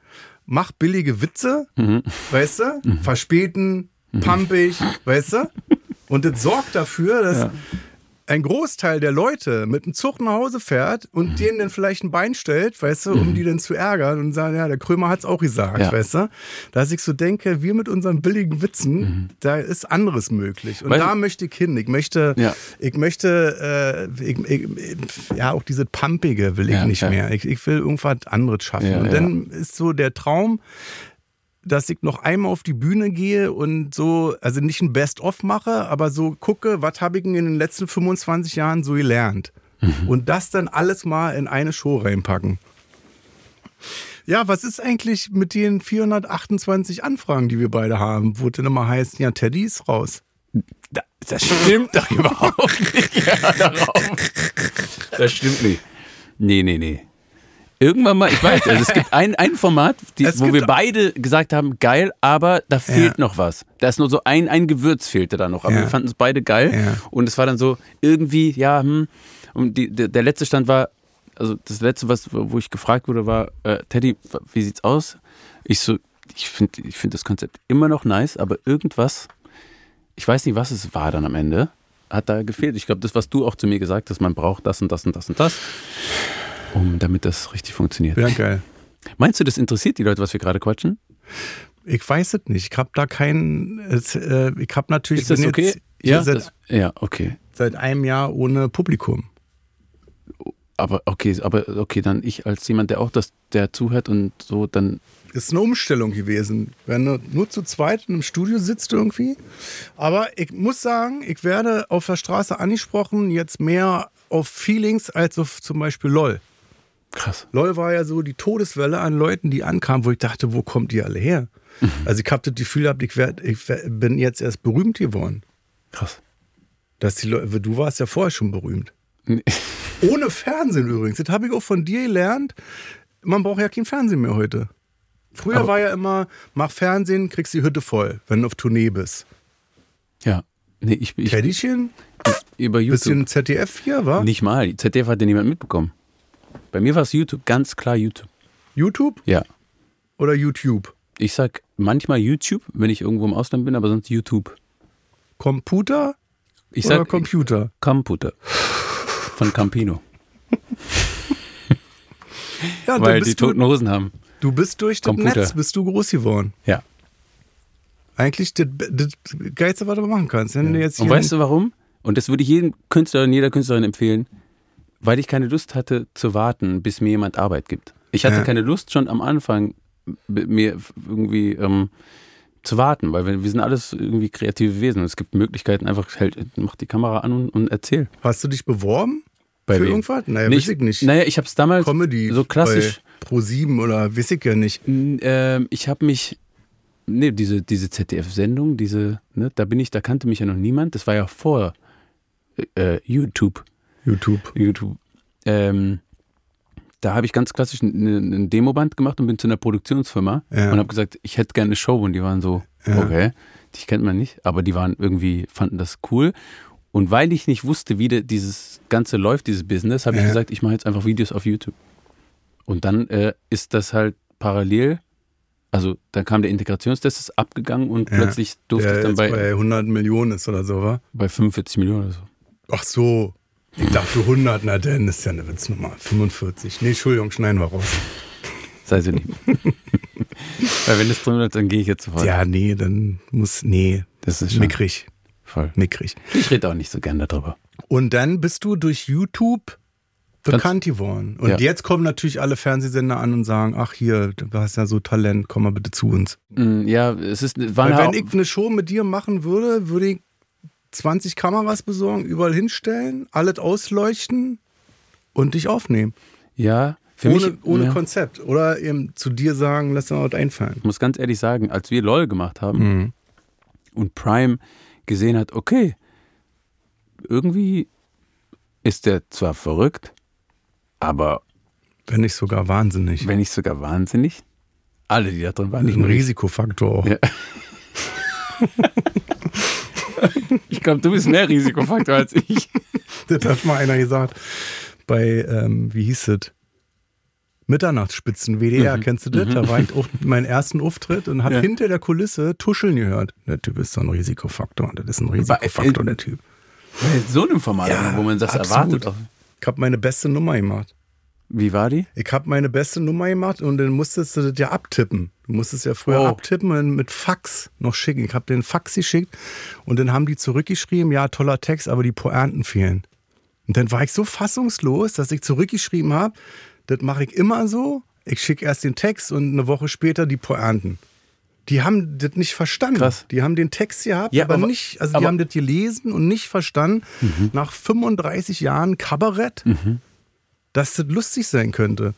mach billige Witze, Mhm. weißt du, verspäten, pumpig, weißt du, und das sorgt dafür, dass ein Großteil der Leute mit dem Zug nach Hause fährt und Mhm. denen dann vielleicht ein Bein stellt, weißt du, um die dann zu ärgern und sagen, ja, der Krömer hat's auch gesagt, Ja. weißt du. Dass ich so denke, wir mit unseren billigen Witzen, da ist anderes möglich. Und Mhm. Weißt du- da möchte ich hin. Ich möchte, Ja. ich möchte, äh, ich, ich, ja, auch diese Pumpige will ich Ja, nicht mehr. Ich, ich will irgendwas anderes schaffen. Und dann ist so der Traum, dass ich noch einmal auf die Bühne gehe und so, also nicht ein Best-of mache, aber so gucke, was habe ich denn in den letzten 25 Jahren so gelernt. Mhm. Und das dann alles mal in eine Show reinpacken. Ja, was ist eigentlich mit den 428 Anfragen, die wir beide haben, wo dann immer heißt, ja, Teddy ist raus. Da- Das [laughs] stimmt doch überhaupt nicht. Ja. Das stimmt nicht. Nee, nee, nee. Irgendwann mal, ich weiß, also es gibt ein, ein Format, die, wo wir beide gesagt haben, geil, aber da fehlt noch was. Da ist nur so ein, ein Gewürz fehlte da noch. Aber Ja. wir fanden es beide geil. Ja. Und es war dann so irgendwie, ja, hm. Und die, der, der letzte Stand war, also das letzte, was, wo ich gefragt wurde, war, äh, Teddy, wie sieht's aus? Ich so, ich finde ich find das Konzept immer noch nice, aber irgendwas, ich weiß nicht, was es war dann am Ende, hat da gefehlt. Ich glaube, das, was du auch zu mir gesagt hast, man braucht das und das und das und das, um damit das richtig funktioniert. Ja, geil. Meinst du, das interessiert die Leute, was wir gerade quatschen? Ich weiß es nicht. Ich habe da keinen. Äh, ich habe natürlich Ist das okay? Ja, seit, das, ja, okay. seit einem Jahr ohne Publikum. Aber okay, aber okay, dann ich als jemand, der auch das, der zuhört und so, dann ist eine Umstellung gewesen, wenn du nur zu zweit in einem Studio sitzt irgendwie. Aber ich muss sagen, ich werde auf der Straße angesprochen, jetzt mehr auf Feelings als auf zum Beispiel LOL. Krass. LOL war ja so die Todeswelle an Leuten, die ankamen, wo ich dachte, wo kommt die alle her? Also ich habe das Gefühl gehabt, ich, werd, ich werd, bin jetzt erst berühmt geworden. Krass. Dass die Leute, du warst ja vorher schon berühmt. Nee. [laughs] Ohne Fernsehen übrigens. Das habe ich auch von dir gelernt. Man braucht ja kein Fernsehen mehr heute. Früher Aber- war ja immer, mach Fernsehen, kriegst die Hütte voll, wenn du auf Tournee bist. Ja. Nee, ich, ich Kädischen, über YouTube. bisschen ZDF hier, war? Nicht mal. Die ZDF hat ja niemand mitbekommen. Bei mir war es YouTube, ganz klar YouTube. YouTube Ja. oder YouTube? Ich sag manchmal YouTube, wenn ich irgendwo im Ausland bin, aber sonst YouTube. Computer Ich oder sag Computer? Computer. Von Campino. Ja, weil die bist du, toten Hosen haben. du bist durch das Computer. Netz, bist du groß geworden. Ja. Eigentlich das, das Geilste, was du machen kannst. Wenn du jetzt Und weißt du warum? Und das würde ich jedem Künstler und jeder Künstlerin empfehlen, weil ich keine Lust hatte zu warten, bis mir jemand Arbeit gibt. Ich hatte Ja. keine Lust schon am Anfang mir irgendwie ähm, zu warten, weil wir, wir sind alles irgendwie kreative Wesen es gibt Möglichkeiten, einfach halt, mach die Kamera an und, und erzähl. hast du dich beworben Bei für wem? irgendwas? Naja, Nee, weiß ich nicht. Naja, ich habe es damals Comedy so klassisch. Pro 7 oder weiß ich ja nicht. Ähm, ich habe mich, nee, diese, diese ZDF-Sendung, diese, ne, da bin ich, da kannte mich ja noch niemand. Das war ja vor äh, YouTube. YouTube. YouTube. Ähm, da habe ich ganz klassisch ein, ein Demoband gemacht und bin zu einer Produktionsfirma Ja. und habe gesagt, ich hätte gerne eine Show und die waren so, Ja. okay, dich kennt man nicht, aber die waren irgendwie, fanden das cool. Und weil ich nicht wusste, wie de, dieses Ganze läuft, dieses Business, habe ich Ja. gesagt, ich mache jetzt einfach Videos auf YouTube. Und dann äh, ist das halt parallel, also dann kam der Integrationstest, ist abgegangen und Ja. plötzlich durfte Der ich dann bei, bei 100 Millionen ist oder so, wa? bei 45 Millionen oder so. Ach so. Ich dachte 100, na denn, ist ja eine Witznummer. 45. Nee, Entschuldigung, schneiden wir raus. Sei sie nicht. [laughs] Weil wenn es drin wird, dann gehe ich jetzt sofort. Ja, nee, dann muss, nee, Das ist schon mickrig. voll. Mickrig. Ich rede auch nicht so gern darüber. Und dann bist du durch YouTube bekannt geworden. Und Ja. jetzt kommen natürlich alle Fernsehsender an und sagen, ach hier, du hast ja so Talent, komm mal bitte zu uns. Mm, Ja, es ist Weil wenn ich eine Show mit dir machen würde, würde ich 20 Kameras besorgen, überall hinstellen, alles ausleuchten und dich aufnehmen. ja für ohne mich ohne ja, Konzept. Oder eben zu dir sagen, lass dir mal was einfallen. ich muss ganz ehrlich sagen, als wir LOL gemacht haben Mhm. und Prime gesehen hat, okay, irgendwie ist der zwar verrückt, aber Wenn nicht sogar wahnsinnig. wenn nicht sogar wahnsinnig. Alle, die da drin waren, nicht ein. Risikofaktor auch. Ja. [laughs] [laughs] [laughs] Ich glaube, du bist mehr Risikofaktor als ich. [laughs] Das hat mal einer gesagt. Bei, ähm, wie hieß es? Mitternachtsspitzen, WDR, kennst du das? Da war ich auch meinen ersten Auftritt und hab Ja. hinter der Kulisse Tuscheln gehört. Der Typ ist so ein Risikofaktor. Das ist ein Risikofaktor, äh, der Typ. Bei so einem Format, Ja, wo man das absolut. erwartet. Ich hab meine beste Nummer gemacht. Wie war die? Ich habe meine beste Nummer gemacht und dann musstest du das ja abtippen. Du musstest ja früher Oh. abtippen und mit Fax noch schicken. Ich habe den Fax geschickt und dann haben die zurückgeschrieben, ja, toller Text, aber die Pointen fehlen. Und dann war ich so fassungslos, dass ich zurückgeschrieben habe, das mache ich immer so. Ich schicke erst den Text und eine Woche später die Pointen. Die haben das nicht verstanden. Krass. Die haben den Text gehabt, Ja, aber, aber- nicht, also die aber- haben das gelesen und nicht verstanden, Mhm. nach 35 Jahren Kabarett, dass das lustig sein könnte.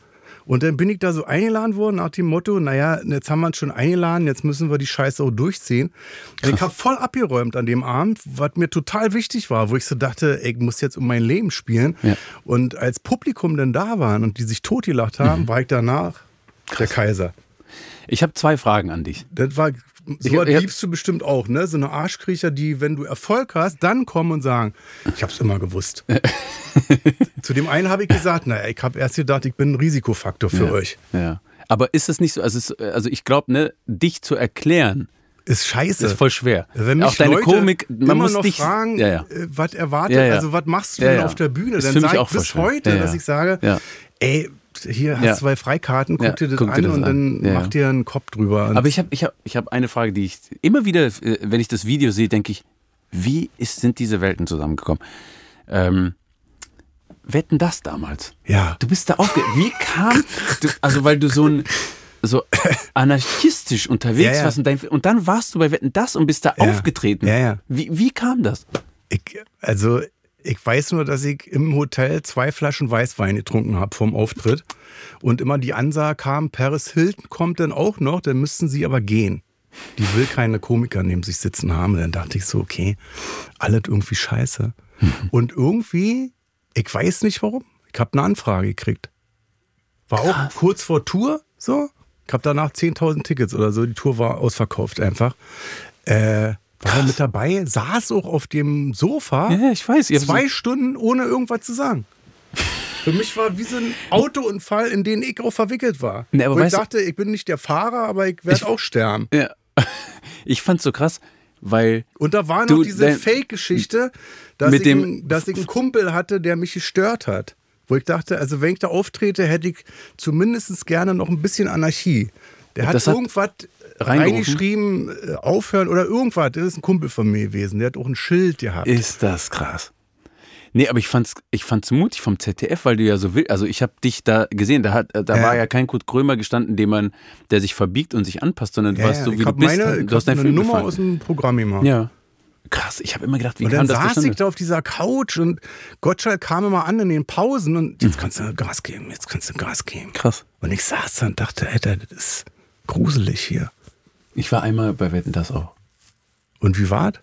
Und dann bin ich da so eingeladen worden nach dem Motto, naja, jetzt haben wir uns schon eingeladen, jetzt müssen wir die Scheiße auch durchziehen. Und ich habe voll abgeräumt an dem Abend, was mir total wichtig war, wo ich so dachte, ey, ich muss jetzt um mein Leben spielen. Ja. Und als Publikum dann da waren und die sich totgelacht haben, Mhm. war ich danach der Kaiser. Ich habe zwei Fragen an dich. Das war, so ich liebst du bestimmt auch, ne? So eine Arschkriecher, die, wenn du Erfolg hast, dann kommen und sagen, ich hab's immer gewusst. [laughs] Zu dem einen habe ich gesagt, naja, ich habe erst gedacht, ich bin ein Risikofaktor für ja. euch. Ja. Aber ist es nicht so, also, es, also ich glaube, ne, dich zu erklären, Ist scheiße. ist voll schwer. Wenn mich Auch deine Leute Komik, man immer muss noch dich fragen, Ja, ja. äh, was erwartet, Ja, also was machst du denn auf der Bühne? Dann sage auch ich voll bis heute, dass ich sage, ey, hier hast Ja. zwei Freikarten, guck Ja, dir das guck dir an das und an. dann Ja, mach dir einen Kopf drüber. Aber ich habe ich hab, ich hab eine Frage, die ich immer wieder, äh, wenn ich das Video sehe, denke ich, wie ist, sind diese Welten zusammengekommen? Ähm, Wetten das damals. Ja. Du bist da aufge... Wie kam... Du, also weil du so ein so [laughs] anarchistisch unterwegs warst und, dein, und dann warst du bei Wetten das und bist da aufgetreten. Ja, ja. Wie, wie kam das? Ich, also, ich weiß nur, dass ich im Hotel zwei Flaschen Weißwein getrunken habe vom Auftritt. Und immer die Ansage kam, Paris Hilton kommt dann auch noch, dann müssten sie aber gehen. Die will keine Komiker neben sich sitzen haben. Dann dachte ich so, okay, alles irgendwie scheiße. Und irgendwie, ich weiß nicht warum, ich habe eine Anfrage gekriegt. War auch kurz vor Tour, so. Ich habe danach 10.000 Tickets oder so. Die Tour war ausverkauft einfach. Äh, war er mit dabei, saß auch auf dem Sofa Ja, ich weiß. Zwei so, Stunden ohne irgendwas zu sagen. Für mich war wie so ein [laughs] Autounfall, in den ich auch verwickelt war. Nee, aber Wo ich dachte, ich bin nicht der Fahrer, aber ich werde auch sterben. ja. [laughs] Ich fand's so krass, weil Und da war noch diese Fake-Geschichte, dass, Mit ich dem- einen- dass ich einen Kumpel hatte, der mich gestört hat. Wo ich dachte, also wenn ich da auftrete, hätte ich zumindest gerne noch ein bisschen Anarchie. Der hat hat irgendwas reingeschrieben, äh, aufhören oder irgendwas. Das ist ein Kumpel von mir gewesen. Der hat auch ein Schild gehabt. ist das krass. Nee, aber ich fand's, ich fand's mutig vom ZDF, weil du ja so will. Also ich habe dich da gesehen, da, hat, da Ja. war ja kein Kurt Krömer gestanden, dem man, der sich verbiegt und sich anpasst, sondern du Ja, warst so wie du bist. meine, du hast eine Film Nummer gefallen. aus dem Programm gemacht. Ja. Krass, ich habe immer gedacht, wie Und kam dann das saß zustande? ich da auf dieser Couch und Gottschalk kam immer an in den Pausen und jetzt kannst du Gas geben, jetzt kannst du Gas geben. Krass. Und ich saß da und dachte, Alter, das ist gruselig hier. Ich war einmal bei Wetten das auch. Und wie war's?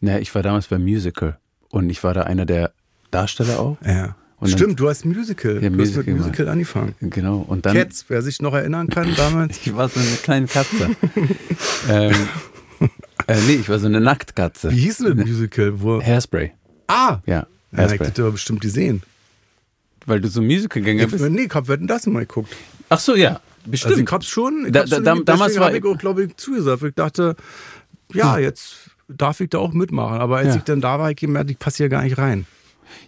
Naja, ich war damals beim Musical und ich war da einer der Darsteller auch. Ja. Und dann- Stimmt, du hast Musical. Ja, du Musical hast mit Musical gemacht. angefangen. Genau. Und dann. Cats, wer sich noch erinnern kann damals. [laughs] Ich war so eine kleine Katze. [laughs] ähm, äh, nee, ich war so eine Nacktkatze. Wie hieß denn das Musical? Wo? Hairspray. Ah! Ja, Ja, ich Hairspray. hätte aber bestimmt gesehen. Weil du so Musicalgänger bist. nee, ich hab Wetten, das mal geguckt. Ach so, ja. Also Bestimmt. ich hab's schon. Ich Da- hab's da- schon damals war ich auch, glaube ich, zugesagt. Ich dachte, ja, jetzt darf ich da auch mitmachen. Aber als Ja. ich dann da war, ich gemerkt, ich passe hier gar nicht rein.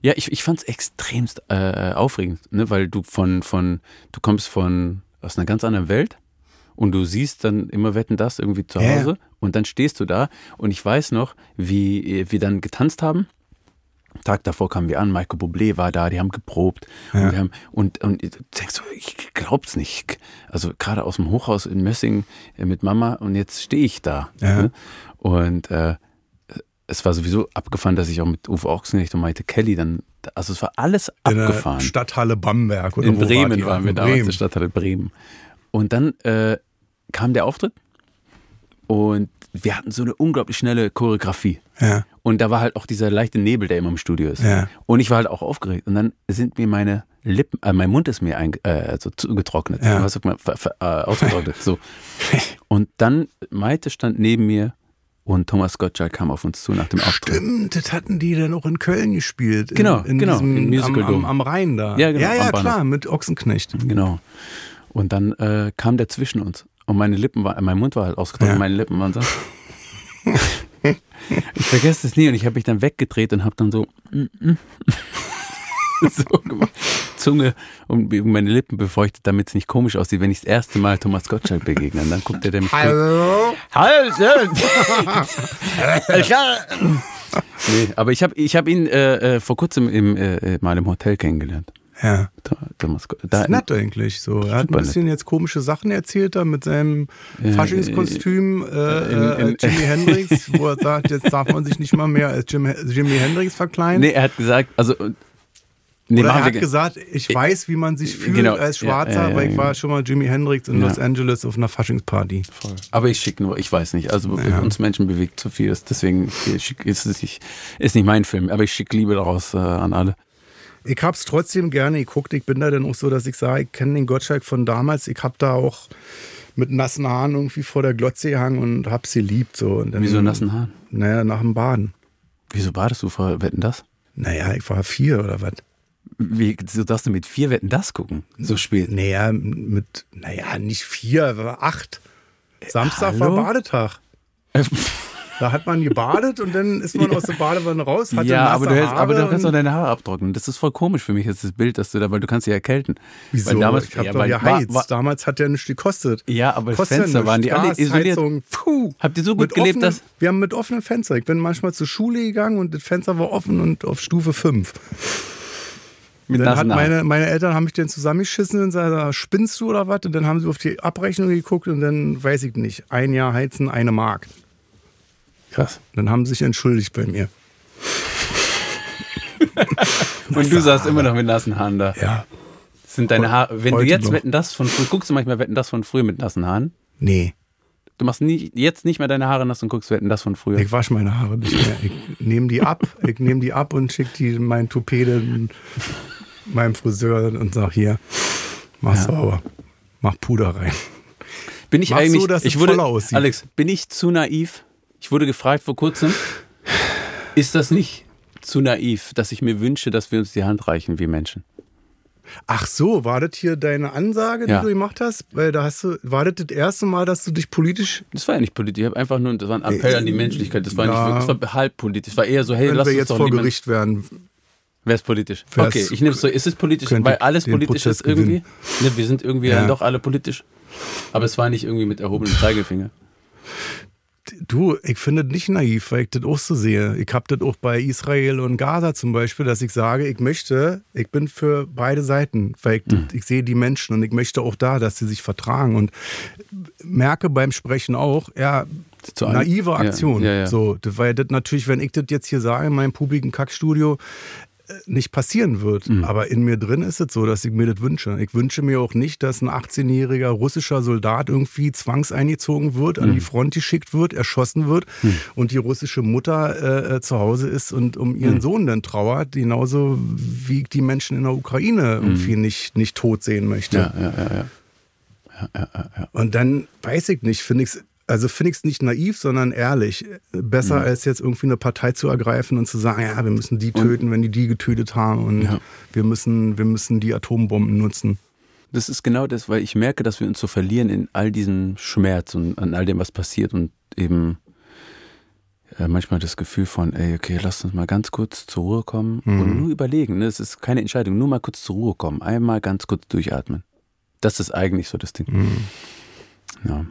Ja, ich, ich fand es extremst äh, aufregend, ne? weil du von, von, du kommst von aus einer ganz anderen Welt und du siehst dann immer Wetten das irgendwie zu. Hause und dann stehst du da und ich weiß noch, wie wir dann getanzt haben. Tag davor kamen wir an, Michael Bublé war da, die haben geprobt und, wir haben, und, und denkst so, ich glaub's nicht. Also gerade aus dem Hochhaus in Mössing äh, mit Mama und jetzt stehe ich da. Ja. Ne? Und äh, es war sowieso abgefahren, dass ich auch mit Uwe Ochsenknecht und Maite Kelly dann, also es war alles In der abgefahren. Stadthalle Bamberg. Oder In wo Bremen ihr? waren wir In damals, in Stadthalle Bremen. Und dann äh, kam der Auftritt und wir hatten so eine unglaublich schnelle Choreografie. Ja. Und da war halt auch dieser leichte Nebel, der immer im Studio ist. Ja. Und ich war halt auch aufgeregt. Und dann sind mir meine Lippen, äh, mein Mund ist mir ein, äh, so zugetrocknet. Ja. Was man? Äh, ausgetrocknet. so. [laughs] Und dann, Maite stand neben mir und Thomas Gottschalk kam auf uns zu nach dem Auftritt. Stimmt, das hatten die dann auch in Köln gespielt. In, Genau, in genau, Diesem, im Musical am, am, am Rhein da. Ja, genau, Ja, ja klar, mit Ochsenknecht. Genau. Und dann äh, kam der zwischen uns. Und meine Lippen waren, mein Mund war halt ausgetrocknet, Ja. meine Lippen waren so. Ich vergesse es nie und ich habe mich dann weggedreht und habe dann so, mm, mm. [laughs] so gemacht. Zunge und meine Lippen befeuchtet, damit es nicht komisch aussieht, wenn ich das erste Mal Thomas Gottschalk begegne. Und dann guckt er mich Hallo? Hallo! [laughs] nee, aber ich habe ich hab ihn äh, äh, vor kurzem im, äh, mal im Hotel kennengelernt. Ja. Gottschalk. Das Da, ist nett eigentlich so. Er hat ein bisschen jetzt komische Sachen erzählt da mit seinem Faschingskostüm äh, äh, in- in- Jimi [laughs] Hendrix, wo er sagt, jetzt darf man sich nicht mal mehr als Jim, Jimi Hendrix verkleiden. Nee, er hat gesagt, also. äh, Nee, Oder er hat gesagt, ich weiß, wie man sich fühlt Genau, als ja, Schwarzer, ja, ja, weil ich genau. war schon mal Jimi Hendrix in Ja. Los Angeles auf einer Faschingsparty. Aber ich schicke nur, ich weiß nicht. Also Ja. uns Menschen bewegt zu viel. Deswegen ich ist es nicht, ist nicht mein Film. Aber ich schicke Liebe daraus äh, an alle. Ich hab's trotzdem gerne geguckt. Ich bin da dann auch so, dass ich sage, ich kenne den Gottschalk von damals. Ich hab da auch mit nassen Haaren irgendwie vor der Glotze gehangen und hab's geliebt. So. Und dann, Wieso nassen Haaren? Naja, nach dem Baden. Wieso badest du vor Wetten das? Naja, ich war vier oder was. Wie, so darfst du mit vier Wetten das gucken? So spät. Naja, mit, naja, nicht vier, acht. Samstag hallo? war Badetag. [laughs] Da hat man gebadet und dann ist man aus der Badewanne raus, ja, aber du, hältst, aber du kannst doch und- deine Haare abtrocknen. Das ist voll komisch für mich, jetzt das Bild, dass du da, weil du kannst dich erkälten. Wieso? Weil damals, ich hab ja, doch geheizt. war- war- Damals hat der nichts gekostet. Ja, aber Kostet Fenster ja waren die alle isoliert. Puh. Habt ihr so gut gelebt, offenen- dass- Wir haben mit offenen Fenstern. Ich bin manchmal zur Schule gegangen und das Fenster war offen und auf Stufe 5. Mit dann hat meine, meine Eltern haben mich dann zusammengeschissen und gesagt, spinnst du oder was? Und dann haben sie auf die Abrechnung geguckt und dann weiß ich nicht. Ein Jahr heizen, eine Mark. Krass. Dann haben sie sich entschuldigt bei mir. [laughs] Und du saßt immer noch mit nassen Haaren da. Ja. Sind deine Haare, wenn du jetzt noch. wetten das von früh, guckst du manchmal wetten das von früher mit nassen Haaren? Nee, Du machst nie, jetzt nicht mehr deine Haare nass und guckst wetten das von früher. ich wasche meine Haare nicht mehr. Ich nehme die ab, ich nehme die ab und schicke die in mein Toupet meinem Friseur und sag hier, mach Ja. sauber. Mach Puder rein. Bin ich Mach's eigentlich, so, dass ich es wurde, voller aussieht. Alex, bin ich zu naiv? Ich wurde gefragt vor kurzem, ist das nicht zu naiv, dass ich mir wünsche, dass wir uns die Hand reichen wie Menschen? Ach so, war das hier deine Ansage, die Ja. du gemacht hast? Weil da hast du, war das das erste Mal, dass du dich politisch, Das war ja nicht politisch, ich habe einfach nur, das war ein Appell an die Menschlichkeit, das war Ja. nicht wirklich, das war halb politisch, das war eher so, hey, wenn lass wir uns jetzt vor Gericht werden, Wer ist politisch? Wer's- okay, ich nehme es so, ist es politisch, weil alles politisch Prozess ist irgendwie? Ne, wir sind irgendwie Ja. dann doch alle politisch. Aber es war nicht irgendwie mit erhobenem Zeigefinger. Du, ich finde das nicht naiv, weil ich das auch so sehe. Ich habe das auch bei Israel und Gaza zum Beispiel, dass ich sage, ich möchte, ich bin für beide Seiten, weil ich, Mhm. ich sehe die Menschen und ich möchte auch da, dass sie sich vertragen und merke beim Sprechen auch, ja, Zu naive Ja, Aktion. ja, ja. So, das, weil das natürlich, wenn ich das jetzt hier sage in meinem publiken Kackstudio, nicht passieren wird. Mhm. Aber in mir drin ist es so, dass ich mir das wünsche. Ich wünsche mir auch nicht, dass ein 18-jähriger russischer Soldat irgendwie zwangseingezogen wird, Mhm. an die Front geschickt wird, erschossen wird und die russische Mutter äh, äh, zu Hause ist und um ihren Mhm. Sohn dann trauert, genauso wie ich die Menschen in der Ukraine irgendwie nicht, nicht tot sehen möchte. Mhm. Ja, ja, ja, ja. Und dann weiß ich nicht, finde ich es, also finde ich es nicht naiv, sondern ehrlich. Besser Mhm. als jetzt irgendwie eine Partei zu ergreifen und zu sagen, ja, wir müssen die töten, wenn die die getötet haben und Ja. wir müssen, wir müssen die Atombomben nutzen. Das ist genau das, weil ich merke, dass wir uns so verlieren in all diesem Schmerz und an all dem, was passiert und eben äh, manchmal das Gefühl von, ey, okay, lass uns mal ganz kurz zur Ruhe kommen und nur überlegen. Ne? Es ist keine Entscheidung, nur mal kurz zur Ruhe kommen, einmal ganz kurz durchatmen. Das ist eigentlich so das Ding. Ja.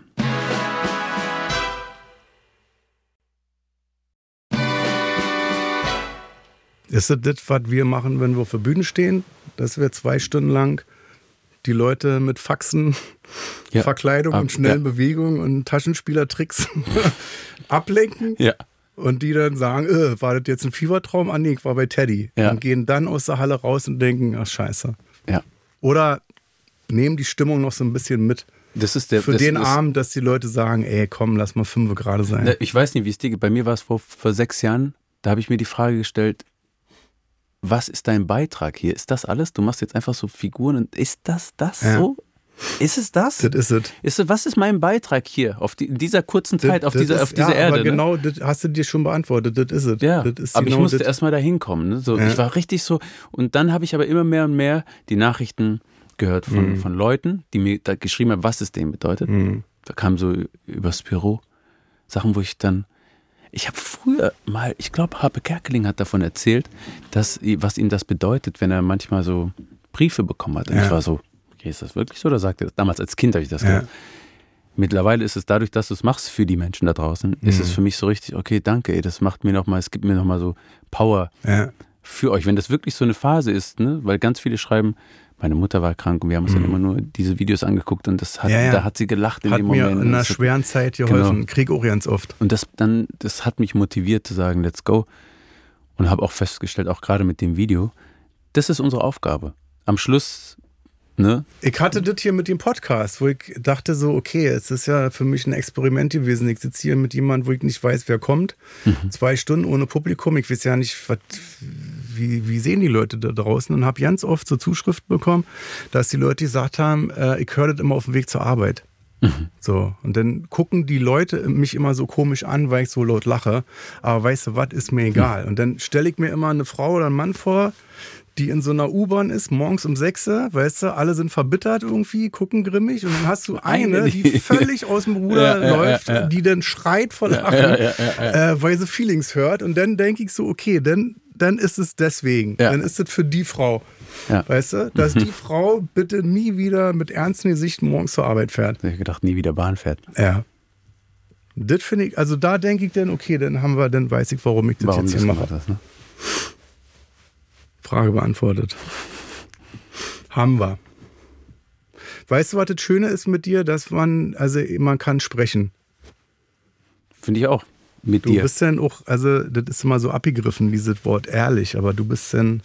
Ist das das, was wir machen, wenn wir auf der Bühne stehen? Dass wir zwei Stunden lang die Leute mit Faxen, [laughs] Ja. Verkleidung Ab- und schnellen ja. Bewegungen und Taschenspielertricks [laughs] ablenken Ja. und die dann sagen, äh, war das jetzt ein Fiebertraum? Ah nee, ich war bei Teddy. Ja. Und gehen dann aus der Halle raus und denken, ach scheiße. Ja. Oder nehmen die Stimmung noch so ein bisschen mit. Das ist der Für das den ist, Abend, dass die Leute sagen, ey, komm, lass mal fünf gerade sein. Ich weiß nicht, wie es dir geht. Bei mir war es vor, vor sechs Jahren, da habe ich mir die Frage gestellt, was ist dein Beitrag hier? Ist das alles? Du machst jetzt einfach so Figuren und ist das das Ja. so? Ist es das? Das ist es. Was ist mein Beitrag hier auf die, in dieser kurzen Zeit, auf Das dieser, ist- auf dieser ja, Erde? Aber ne? genau, das hast du dir schon beantwortet. Das ist es. Ja, aber ich genau musste das. erstmal da hinkommen. Ne? So, Ja. Ich war richtig so. Und dann habe ich aber immer mehr und mehr die Nachrichten gehört Mhm. von, von Leuten, die mir da geschrieben haben, was es denen bedeutet. Mhm. Da kam so übers Büro Sachen, wo ich dann. Ich habe früher mal, ich glaube, Harpe Kerkeling hat davon erzählt, dass, was ihm das bedeutet, wenn er manchmal so Briefe bekommen hat. Und Ja. ich war so, okay, ist das wirklich so? Oder sagt er das? Damals als Kind habe ich das Ja. gehört. Mittlerweile ist es dadurch, dass du es machst für die Menschen da draußen, ist Mhm. es für mich so richtig, okay, danke, ey, das macht mir nochmal, es gibt mir nochmal so Power Ja. für euch. Wenn das wirklich so eine Phase ist, ne, weil ganz viele schreiben, meine Mutter war krank und wir haben uns dann immer nur diese Videos angeguckt und das hat, Mhm. Ja, ja. da hat sie gelacht in Hat dem mir Moment. in einer hat- schweren Zeit geholfen. Genau. Krieg ganz oft. und das dann, das hat mich motiviert zu sagen, let's go. Und habe auch festgestellt, auch gerade mit dem Video, das ist unsere Aufgabe. Am Schluss, ne? Ich hatte das hier mit dem Podcast, wo ich dachte so, okay, es ist ja für mich ein Experiment gewesen. Ich sitze hier mit jemandem, wo ich nicht weiß, wer kommt. Mhm. Zwei Stunden ohne Publikum. Ich weiß ja nicht, was, wie, wie sehen die Leute da draußen. Und habe ganz oft so Zuschriften bekommen, dass die Leute gesagt haben, äh, ich höre das immer auf dem Weg zur Arbeit. Mhm. So, und dann gucken die Leute mich immer so komisch an, weil ich so laut lache. Aber weißt du was, ist mir egal. Und dann stelle ich mir immer eine Frau oder einen Mann vor, die in so einer U-Bahn ist, morgens um 6 Uhr, weißt du, alle sind verbittert irgendwie, gucken grimmig und dann hast du eine, die völlig aus dem Ruder Ja, läuft, ja, ja. die dann schreit vor Lachen, Äh, weil sie Feelings hört und dann denke ich so, okay, dann, dann ist es deswegen, Ja. dann ist es für die Frau. Ja. Weißt du, dass die Frau bitte nie wieder mit ernstem Gesicht morgens zur Arbeit fährt. Ich gedacht, nie wieder Bahn fährt. Ja. Das finde ich, also da denke ich dann, okay, dann haben wir, dann weiß ich, warum ich das Warum jetzt das hier mache. hast, ne? Frage beantwortet. Haben wir. Weißt du, was das Schöne ist mit dir? Dass man, also man kann sprechen. Finde ich auch. Mit Du dir. bist dann auch, also das ist immer so abgegriffen, dieses Wort ehrlich, aber du bist dann,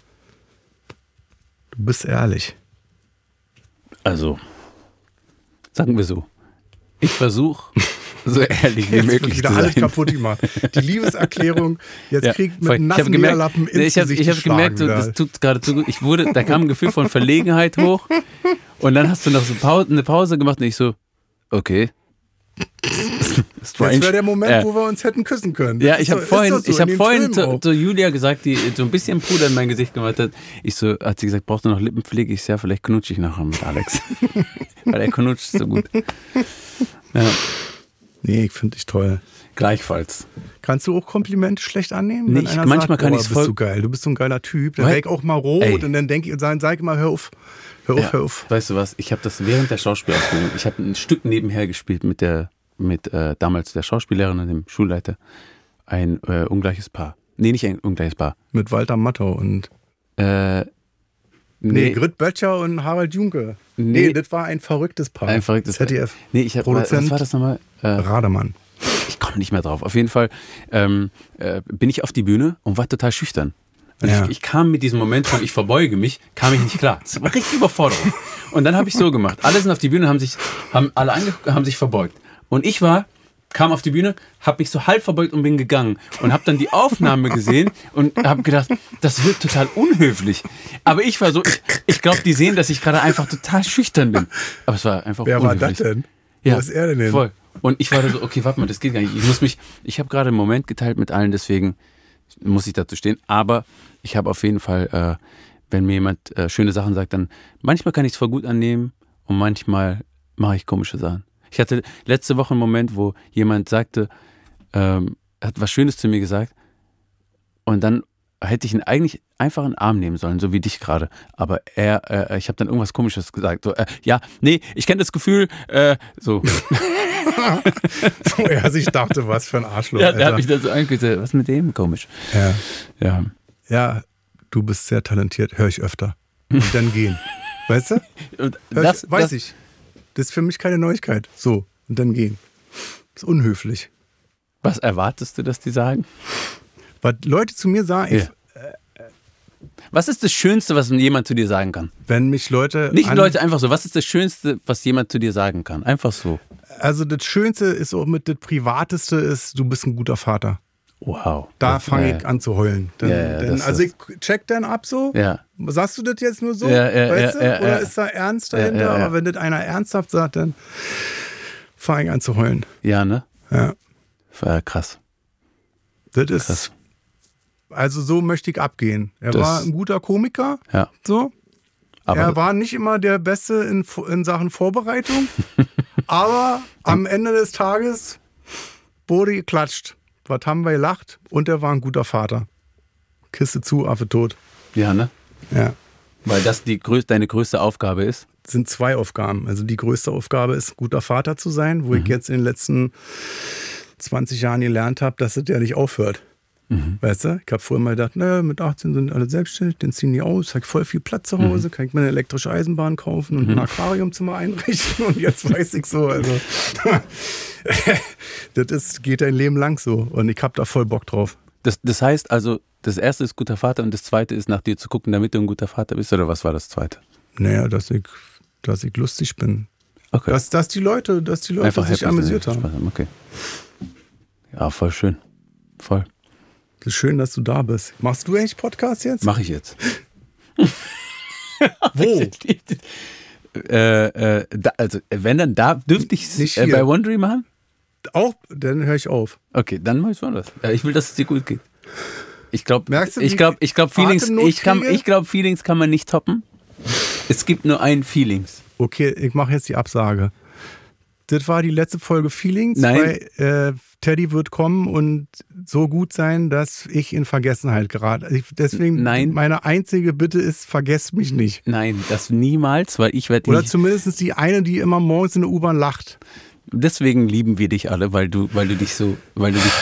du bist ehrlich. Also, sagen wir so. Ich versuche, so [laughs] ehrlich wie Jetzt möglich wieder zu alles sein. kaputt gemacht. Die Liebeserklärung, jetzt Ja, kriegt mit nassen Meerlappen ins ich habe ich hab gemerkt, so, das tut gerade zu gut. Ich wurde, da kam ein Gefühl von Verlegenheit hoch und dann hast du noch so eine Pause gemacht und ich so, okay. Jetzt wäre der Moment, Ja. wo wir uns hätten küssen können. Ja, ich habe vorhin, so ich den vorhin zu, zu Julia gesagt, die so ein bisschen Puder in mein Gesicht gemacht hat. Ich so, hat sie gesagt, brauchst du noch Lippenpflege? Ich so, ja, vielleicht knutsche ich nachher mit Alex. [laughs] Weil er knutscht so gut. Ja, Nee, ich finde dich toll. gleichfalls. Kannst du auch Komplimente schlecht annehmen? Nee, ich- manchmal sagt, kann ich's bist voll- du geil, du bist so ein geiler Typ. Dann werde ich auch mal rot Ey. und dann denke ich, sag, sag mal, hör auf, hör auf, Ja, hör auf. Weißt du was? Ich habe das während der Schauspielausbildung, ich habe ein Stück nebenher gespielt mit der, mit äh, damals der Schauspielerin und dem Schulleiter. Ein äh, ungleiches Paar. Nee, nicht ein ungleiches Paar. Mit Walter Matthau und Äh, nee, nee, Grit Böttcher und Harald Junke. Nee, Nee. das war ein verrücktes Paar. ein verrücktes ZDF. Nee, ich habe Produzent. was war das nochmal? Äh, Rademann. ich komme nicht mehr drauf. Auf jeden Fall ähm, äh, bin ich auf die Bühne und war total schüchtern. Ja. ich, ich kam mit diesem Moment von ich verbeuge mich, kam ich nicht klar. Das war richtig Überforderung. Und dann habe ich so gemacht. Alle sind auf die Bühne, haben sich, haben alle angeguckt, haben sich verbeugt. Und ich war, kam auf die Bühne, habe mich so halb verbeugt und bin gegangen und habe dann die Aufnahme gesehen und habe gedacht, das wird total unhöflich. Aber ich war so, ich, ich glaube, die sehen, dass ich gerade einfach total schüchtern bin. Aber es war einfach Wer war unhöflich. das denn? Ja, Wo ist er denn hin? Voll. Und ich war da so, okay, warte mal, das geht gar nicht. Ich muss mich, ich habe gerade einen Moment geteilt mit allen, deswegen muss ich dazu stehen. Aber ich habe auf jeden Fall, äh, wenn mir jemand äh, schöne Sachen sagt, dann manchmal kann ich es voll gut annehmen und manchmal mache ich komische Sachen. Ich hatte letzte Woche einen Moment, wo jemand sagte, ähm, hat was Schönes zu mir gesagt und dann hätte ich ihn eigentlich einfach in den Arm nehmen sollen, so wie dich gerade. Aber er, äh, ich habe dann irgendwas Komisches gesagt. So, äh, ja, nee, ich kenne das Gefühl, äh, so. So, er sich dachte, was für ein Arschloch. Ja, der hat mich da so angeguckt. Was mit dem? Komisch. ja. Ja. ja, du bist sehr talentiert, höre ich öfter. Und dann gehen. Weißt du? Das ich, weiß das, ich. Das ist für mich keine Neuigkeit. So, und dann gehen. Das ist unhöflich. Was erwartest du, dass die sagen? Was Leute zu mir sagen, Ja. Was ist das Schönste, was jemand zu dir sagen kann? wenn mich Leute. Nicht Leute einfach so. Was ist das Schönste, was jemand zu dir sagen kann? Einfach so. Also, das Schönste ist auch mit das Privateste ist, du bist ein guter Vater. Wow. Da fange ja, ich an zu heulen. Dann, Ja, ja, das also ich check dann ab so. Sagst du das jetzt nur so? Ja, ja, weißt ja, du? Oder ist da Ernst dahinter? Aber wenn das einer ernsthaft sagt, dann fange ich an zu heulen. Ja, ne? Ja. Äh, krass. Das ist. Krass. Also so möchte ich abgehen. Er Das- war ein guter Komiker. Ja. So. Aber er war nicht immer der Beste in, in Sachen Vorbereitung. [laughs] aber am Ende des Tages wurde geklatscht. Was haben wir gelacht? Und er war ein guter Vater. Kiste zu, Affe tot. ja, ne? Ja. Weil das die größ deine größte Aufgabe ist. sind zwei Aufgaben. Also die größte Aufgabe ist, guter Vater zu sein, wo ich jetzt in den letzten 20 Jahren gelernt habe, dass es ja nicht aufhört. Weißt du? Ich habe vorher mal gedacht, ne, mit 18 sind alle selbstständig, dann ziehen die aus, habe voll viel Platz zu Hause, kann ich mir eine elektrische Eisenbahn kaufen und ein Aquariumzimmer einrichten und jetzt weiß ich so, also [laughs] das ist, geht ein Leben lang so und ich habe da voll Bock drauf. Das, das heißt also, das erste ist guter Vater und das zweite ist nach dir zu gucken, damit du ein guter Vater bist. Oder was war das zweite? Naja, dass ich, dass ich lustig bin. Okay. Dass, dass die Leute, dass die Leute sich happy amüsiert haben. Okay. Ja, voll schön. Voll. Schön, dass du da bist. Machst du eigentlich Podcast jetzt? Mache ich jetzt. [laughs] Wo? äh, äh, da, also, wenn dann da, dürfte ich es äh, bei Wondery machen? Auch, dann höre ich auf. Okay, dann mach ich woanders. Ja, ich will, dass es dir gut geht. Ich glaube, Merkst du, ich glaube, ich glaube, Feelings, ich kann, ich glaube, Feelings kann man nicht toppen. Es gibt nur ein Feelings. Okay, ich mache jetzt die Absage. Das war die letzte Folge Feelings, Nein. weil äh, Teddy wird kommen und so gut sein, dass ich in Vergessenheit gerate. Deswegen, Nein. meine einzige Bitte ist, vergesst mich nicht. Nein, das niemals, weil ich werde Oder zumindest die eine, die immer morgens in der U-Bahn lacht. Deswegen lieben wir dich alle, weil du, weil du dich so, weil du dich,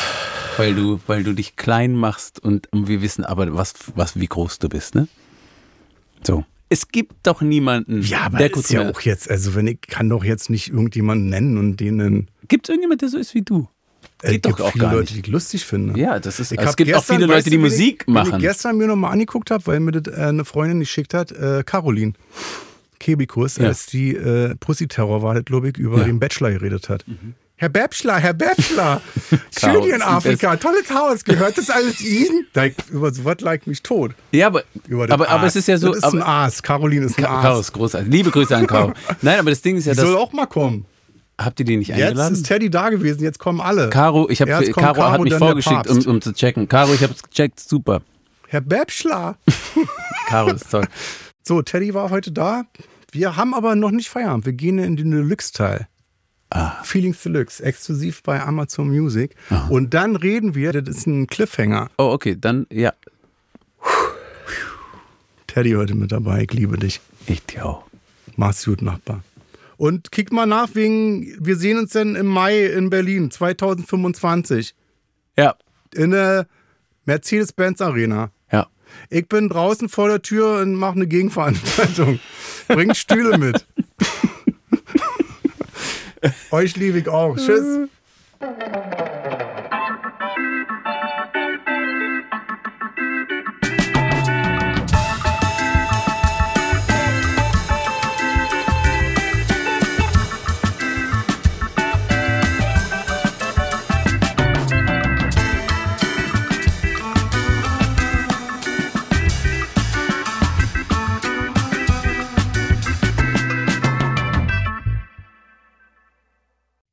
weil du, weil du dich klein machst und, wir wissen aber, was, was, wie groß du bist, ne? So. Es gibt doch niemanden. Ja, aber der das ist ja auch jetzt, also wenn ich kann doch jetzt nicht irgendjemanden nennen und denen. Gibt es irgendjemand, der so ist wie du? Äh, Geht doch gibt auch viele Leute, die ich lustig finde. Ja, das ist. Ich es hab gibt auch gestern, viele weißt Leute, die Musik ich, Wenn machen. ich gestern mir nochmal angeguckt habe, weil mir das äh, eine Freundin geschickt hat, äh, Caroline Kebikus, Ja. als die äh, Pussy-Terror war, das, glaube ich, über Ja. den Bachelor geredet hat. Herr Bachelor, Herr Bachelor, [laughs] schön hier in Afrika, tolles Haus, gehört das alles Ihnen? Da, über so was like mich tot. Ja, aber, das aber, aber es ist ja so. Das ist aber, ein Aas, Caroline ist ein Ka- Aas. Chaos, großartig. Liebe Grüße an Caro. [laughs] Nein, aber das Ding ist ja, Die soll auch mal kommen. Habt ihr die nicht Jetzt eingeladen? ist Teddy da gewesen, jetzt kommen alle. Caro, ich kommt Caro, hat mich vorgeschickt, um, um zu checken. Caro, ich habe es gecheckt, super. Herr Bachelor. [laughs] Caro ist toll. So, Teddy war heute da. Wir haben aber noch nicht Feierabend. Wir gehen in den Deluxe-Teil. Ah. Feelings Deluxe, exklusiv bei Amazon Music. Und dann reden wir, das ist ein Cliffhanger. Oh, okay, dann ja, Teddy heute mit dabei, ich liebe dich. ich dir auch. Mach's gut, Nachbar. Und kick mal nach, wegen, wir sehen uns dann im Mai in Berlin 2025 Ja, in der Mercedes-Benz Arena. ja. Ich bin draußen vor der Tür und mache eine Gegenveranstaltung. Bringt Stühle mit. [laughs] Euch liebe ich auch. Tschüss.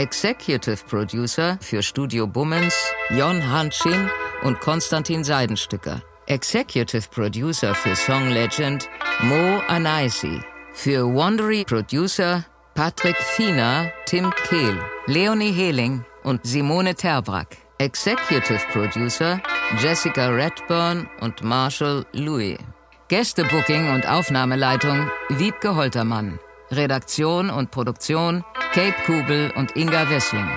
Executive Producer für Studio Bummens Jon Hanschin und Konstantin Seidenstücker. Executive Producer für Song Legend Mo Anaisi. Für Wandery Producer Patrick Fiener, Tim Kehl, Leonie Hehling und Simone Terbrack. Executive Producer Jessica Redburn und Marshall Louis. Gästebooking und Aufnahmeleitung Wiebke Holtermann. Redaktion und Produktion Kate Kubel und Inga Wessling.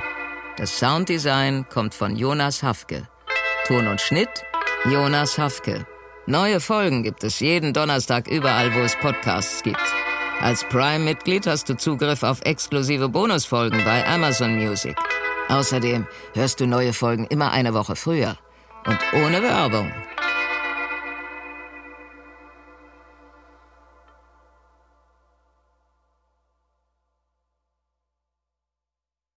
Das Sounddesign kommt von Jonas Hafke. Ton und Schnitt Jonas Hafke. Neue Folgen gibt es jeden Donnerstag überall, wo es Podcasts gibt. Als Prime-Mitglied hast du Zugriff auf exklusive Bonusfolgen bei Amazon Music. Außerdem hörst du neue Folgen immer eine Woche früher und ohne Werbung.